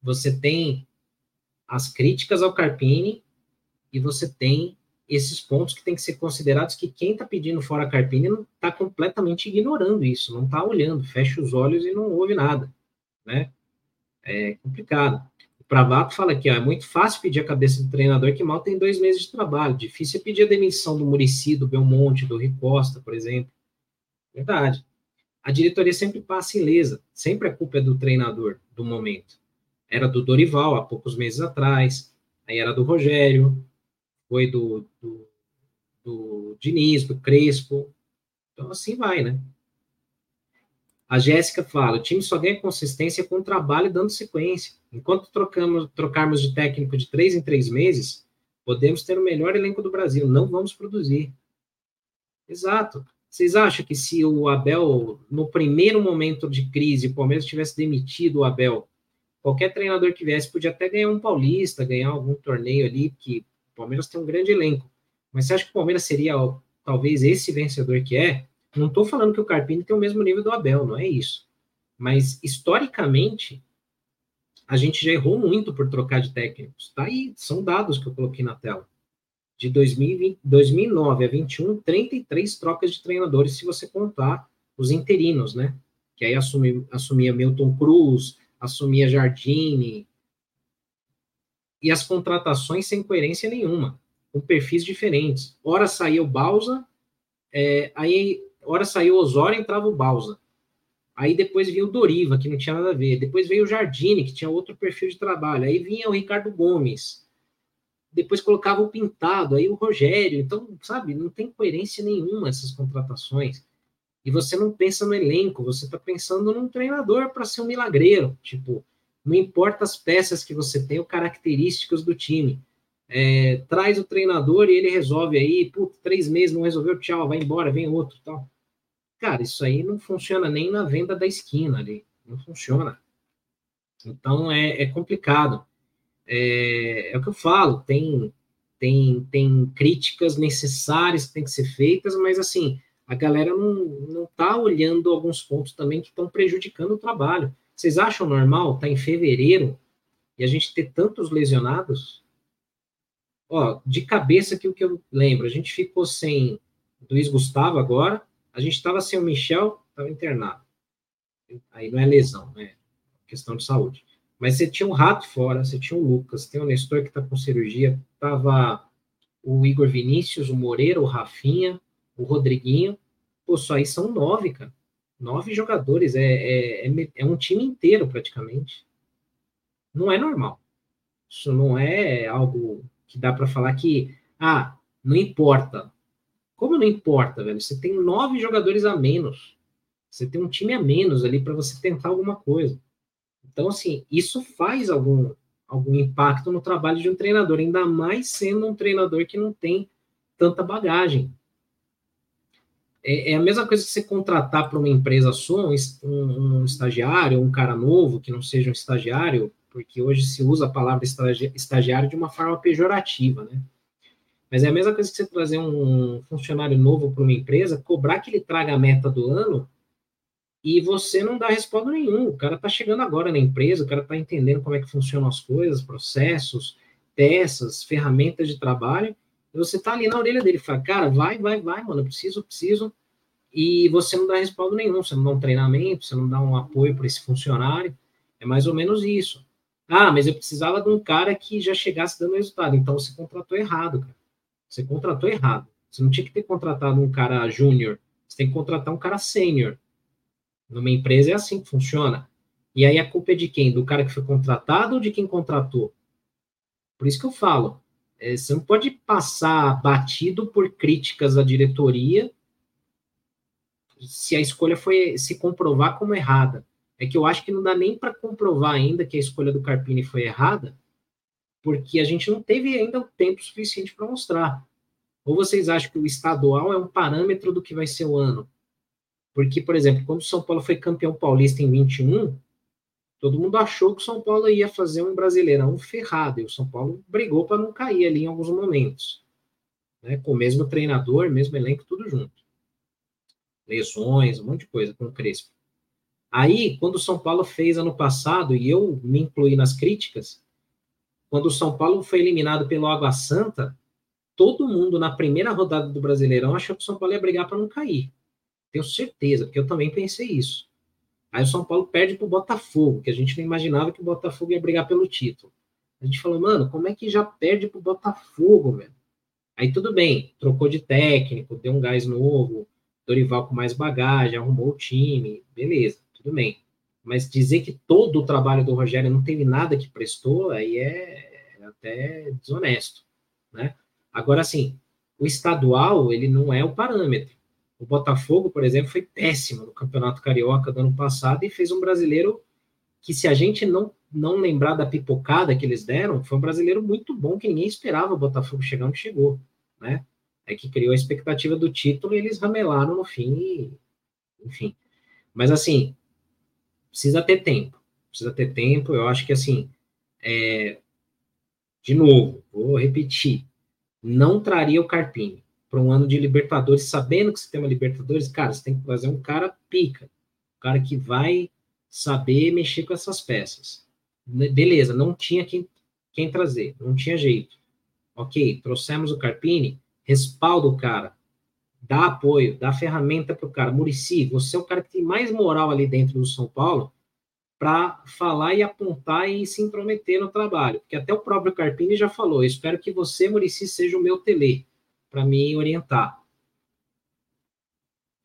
A: Você tem as críticas ao Carpini e você tem esses pontos que tem que ser considerados que quem está pedindo fora a Carpini está completamente ignorando isso, não está olhando, fecha os olhos e não ouve nada, né? É complicado. O Pravato fala aqui, ó, é muito fácil pedir a cabeça do treinador que mal tem dois meses de trabalho, difícil é pedir a demissão do Murici, do Belmonte, do Ricosta, por exemplo. Verdade a diretoria sempre passa ilesa, sempre a culpa é do treinador do momento. Era do Dorival há poucos meses atrás, aí era do Rogério, foi do, do, do Diniz, do Crespo. Então assim vai, né? A Jéssica fala: o time só ganha consistência com trabalho dando sequência. Enquanto trocamos, trocarmos de técnico de três em três meses, podemos ter o melhor elenco do Brasil, não vamos produzir. Exato. Vocês acham que se o Abel, no primeiro momento de crise, o Palmeiras tivesse demitido o Abel, qualquer treinador que viesse podia até ganhar um paulista, ganhar algum torneio ali, que o Palmeiras tem um grande elenco. Mas você acha que o Palmeiras seria talvez esse vencedor que é? Não estou falando que o Carpini tem o mesmo nível do Abel, não é isso. Mas historicamente, a gente já errou muito por trocar de técnicos. Tá aí, são dados que eu coloquei na tela de 2020, 2009 a 21, 33 trocas de treinadores, se você contar os interinos, né? Que aí assumi, assumia Milton Cruz, assumia Jardine. E as contratações sem coerência nenhuma, com perfis diferentes. Ora saiu Balsa, é, aí ora saiu Osório, entrava o Balsa. Aí depois veio o Doriva, que não tinha nada a ver. Depois veio o Jardine, que tinha outro perfil de trabalho. Aí vinha o Ricardo Gomes depois colocava o Pintado, aí o Rogério. Então, sabe, não tem coerência nenhuma essas contratações. E você não pensa no elenco, você está pensando num treinador para ser um milagreiro. Tipo, não importa as peças que você tem, ou características do time. É, traz o treinador e ele resolve aí, putz, três meses não resolveu, tchau, vai embora, vem outro tal. Cara, isso aí não funciona nem na venda da esquina ali. Não funciona. Então é, é complicado. É, é, o que eu falo, tem, tem, tem críticas necessárias que têm que ser feitas, mas assim, a galera não, não tá olhando alguns pontos também que estão prejudicando o trabalho. Vocês acham normal estar tá em fevereiro e a gente ter tantos lesionados? Ó, de cabeça que o que eu lembro, a gente ficou sem Luiz Gustavo agora, a gente estava sem o Michel, estava internado. Aí não é lesão, é questão de saúde. Mas você tinha um Rato fora, você tinha o Lucas, tem o Nestor que está com cirurgia, tava o Igor Vinícius, o Moreira, o Rafinha, o Rodriguinho. Pô, só aí são nove, cara. Nove jogadores, é, é, é, é um time inteiro praticamente. Não é normal. Isso não é algo que dá para falar que, ah, não importa. Como não importa, velho? Você tem nove jogadores a menos. Você tem um time a menos ali para você tentar alguma coisa. Então, assim, isso faz algum, algum impacto no trabalho de um treinador, ainda mais sendo um treinador que não tem tanta bagagem. É, é a mesma coisa que você contratar para uma empresa só um, um, estagiário, um cara novo, que não seja um estagiário, porque hoje se usa a palavra estagiário de uma forma pejorativa, né? Mas é a mesma coisa que você trazer um funcionário novo para uma empresa, cobrar que ele traga a meta do ano e você não dá resposta nenhuma. O cara está chegando agora na empresa, o cara está entendendo como é que funcionam as coisas, processos, peças, ferramentas de trabalho, você está ali na orelha dele, fala, cara, vai, vai, vai, mano, eu preciso, preciso, e você não dá resposta nenhum, você não dá um treinamento, você não dá um apoio para esse funcionário, é mais ou menos isso. Ah, mas eu precisava de um cara que já chegasse dando resultado, então você contratou errado, cara. Você contratou errado. Você não tinha que ter contratado um cara júnior, você tem que contratar um cara sênior. Numa empresa é assim que funciona. E aí a culpa é de quem? Do cara que foi contratado ou de quem contratou? Por isso que eu falo, é, você não pode passar batido por críticas à diretoria se a escolha foi se comprovar como errada. É que eu acho que não dá nem para comprovar ainda que a escolha do Carpini foi errada, porque a gente não teve ainda o tempo suficiente para mostrar. Ou vocês acham que o estadual é um parâmetro do que vai ser o ano? Porque, por exemplo, quando o São Paulo foi campeão paulista em 21, todo mundo achou que o São Paulo ia fazer um brasileirão ferrado, e o São Paulo brigou para não cair ali em alguns momentos. Né? Com o mesmo treinador, mesmo elenco, tudo junto. Lesões, um monte de coisa com o Crespo. Aí, quando o São Paulo fez ano passado, e eu me incluí nas críticas, quando o São Paulo foi eliminado pelo Água Santa, todo mundo na primeira rodada do Brasileirão achou que o São Paulo ia brigar para não cair. Tenho certeza, porque eu também pensei isso. Aí o São Paulo perde para o Botafogo, que a gente não imaginava que o Botafogo ia brigar pelo título. A gente falou, mano, como é que já perde para o Botafogo, velho? Aí tudo bem, trocou de técnico, deu um gás novo, Dorival com mais bagagem, arrumou o time, beleza, tudo bem. Mas dizer que todo o trabalho do Rogério não teve nada que prestou, aí é até desonesto, né? Agora, assim, o estadual, ele não é o parâmetro. O Botafogo, por exemplo, foi péssimo no Campeonato Carioca do ano passado e fez um brasileiro que, se a gente não, não lembrar da pipocada que eles deram, foi um brasileiro muito bom que ninguém esperava o Botafogo chegar onde chegou, né? É que criou a expectativa do título e eles ramelaram no fim, e, enfim. Mas assim, precisa ter tempo, precisa ter tempo. Eu acho que assim, é, de novo, vou repetir, não traria o Carpini para um ano de Libertadores, sabendo que você tem uma Libertadores, cara, você tem que fazer um cara pica, um cara que vai saber mexer com essas peças. Beleza, não tinha quem, quem trazer, não tinha jeito. Ok, trouxemos o Carpini, respalda o cara, dá apoio, dá ferramenta para o cara. Murici, você é o cara que tem mais moral ali dentro do São Paulo para falar e apontar e se intrometer no trabalho. Porque até o próprio Carpini já falou: espero que você, Murici, seja o meu tele para me orientar.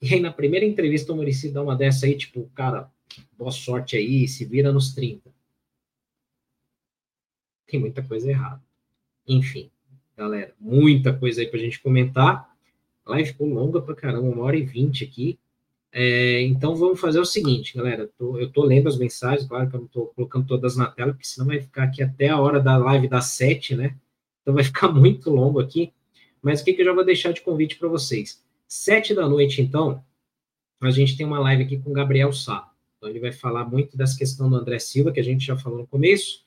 A: E aí, na primeira entrevista, o Murici dá uma dessa aí, tipo, cara, boa sorte aí, se vira nos 30. Tem muita coisa errada. Enfim, galera, muita coisa aí pra gente comentar. A live ficou longa pra caramba, uma hora e vinte aqui. É, então vamos fazer o seguinte, galera. Tô, eu estou lendo as mensagens, claro que eu não estou colocando todas na tela, porque senão vai ficar aqui até a hora da live das sete, né? Então vai ficar muito longo aqui. Mas o que, que eu já vou deixar de convite para vocês? Sete da noite, então, a gente tem uma live aqui com o Gabriel Sá. Então ele vai falar muito dessa questão do André Silva, que a gente já falou no começo,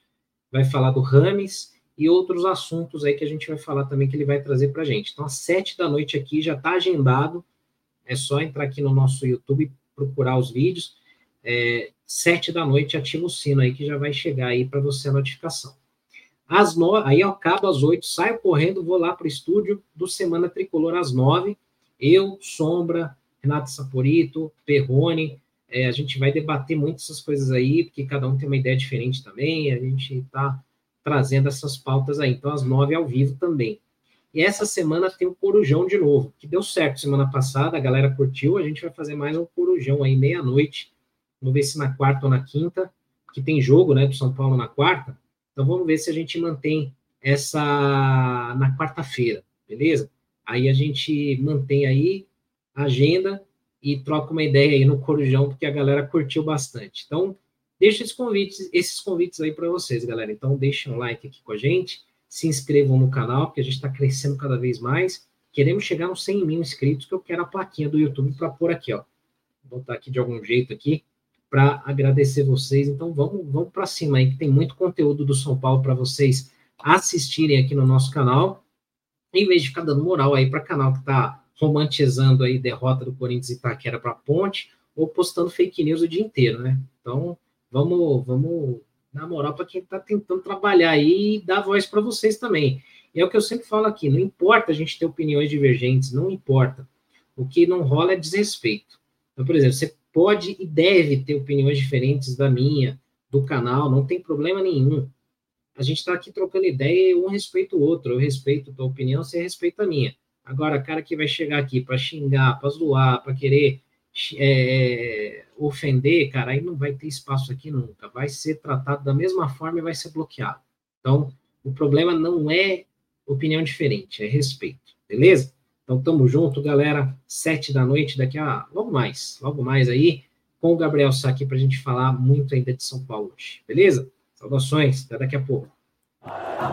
A: vai falar do Rames e outros assuntos aí que a gente vai falar também que ele vai trazer para a gente. Então, às sete da noite aqui já está agendado é só entrar aqui no nosso YouTube, procurar os vídeos. É, sete da noite, ativa o sino aí que já vai chegar aí para você a notificação. Às nove, aí eu acabo às oito, saio correndo, vou lá para o estúdio do Semana Tricolor às nove. Eu, Sombra, Renato Saporito, Perrone, é, a gente vai debater muito essas coisas aí, porque cada um tem uma ideia diferente também, a gente está trazendo essas pautas aí. Então, às nove ao vivo também. E essa semana tem o Corujão de novo, que deu certo semana passada, a galera curtiu, a gente vai fazer mais um Corujão aí meia-noite. Vamos ver se na quarta ou na quinta, que tem jogo, né, do São Paulo na quarta. Então vamos ver se a gente mantém essa na quarta-feira, beleza? Aí a gente mantém aí a agenda e troca uma ideia aí no Corujão, porque a galera curtiu bastante. Então, deixa esses convites, esses convites aí para vocês, galera. Então, deixem um like aqui com a gente se inscrevam no canal, porque a gente está crescendo cada vez mais. Queremos chegar nos 100 mil inscritos, que eu quero a plaquinha do YouTube para pôr aqui, ó. Vou botar aqui de algum jeito aqui para agradecer vocês. Então vamos, vamos para cima aí, que tem muito conteúdo do São Paulo para vocês assistirem aqui no nosso canal. Em vez de ficar dando moral aí para canal que está romantizando aí derrota do Corinthians e Itaquera para Ponte, ou postando fake news o dia inteiro, né? Então, vamos, vamos na moral para quem está tentando trabalhar aí e dar voz para vocês também. É o que eu sempre falo aqui: não importa a gente ter opiniões divergentes, não importa. O que não rola é desrespeito. Então, por exemplo, você pode e deve ter opiniões diferentes da minha, do canal, não tem problema nenhum. A gente está aqui trocando ideia e um respeita o outro. Eu respeito a tua opinião, você respeita a minha. Agora, cara que vai chegar aqui para xingar, para zoar, para querer é, ofender, cara, aí não vai ter espaço aqui nunca. Vai ser tratado da mesma forma e vai ser bloqueado. Então, o problema não é opinião diferente, é respeito, beleza? Então, tamo junto, galera. Sete da noite, daqui a logo mais, logo mais aí, com o Gabriel Sá aqui para a gente falar muito ainda de São Paulo hoje, beleza? Saudações, até daqui a pouco. A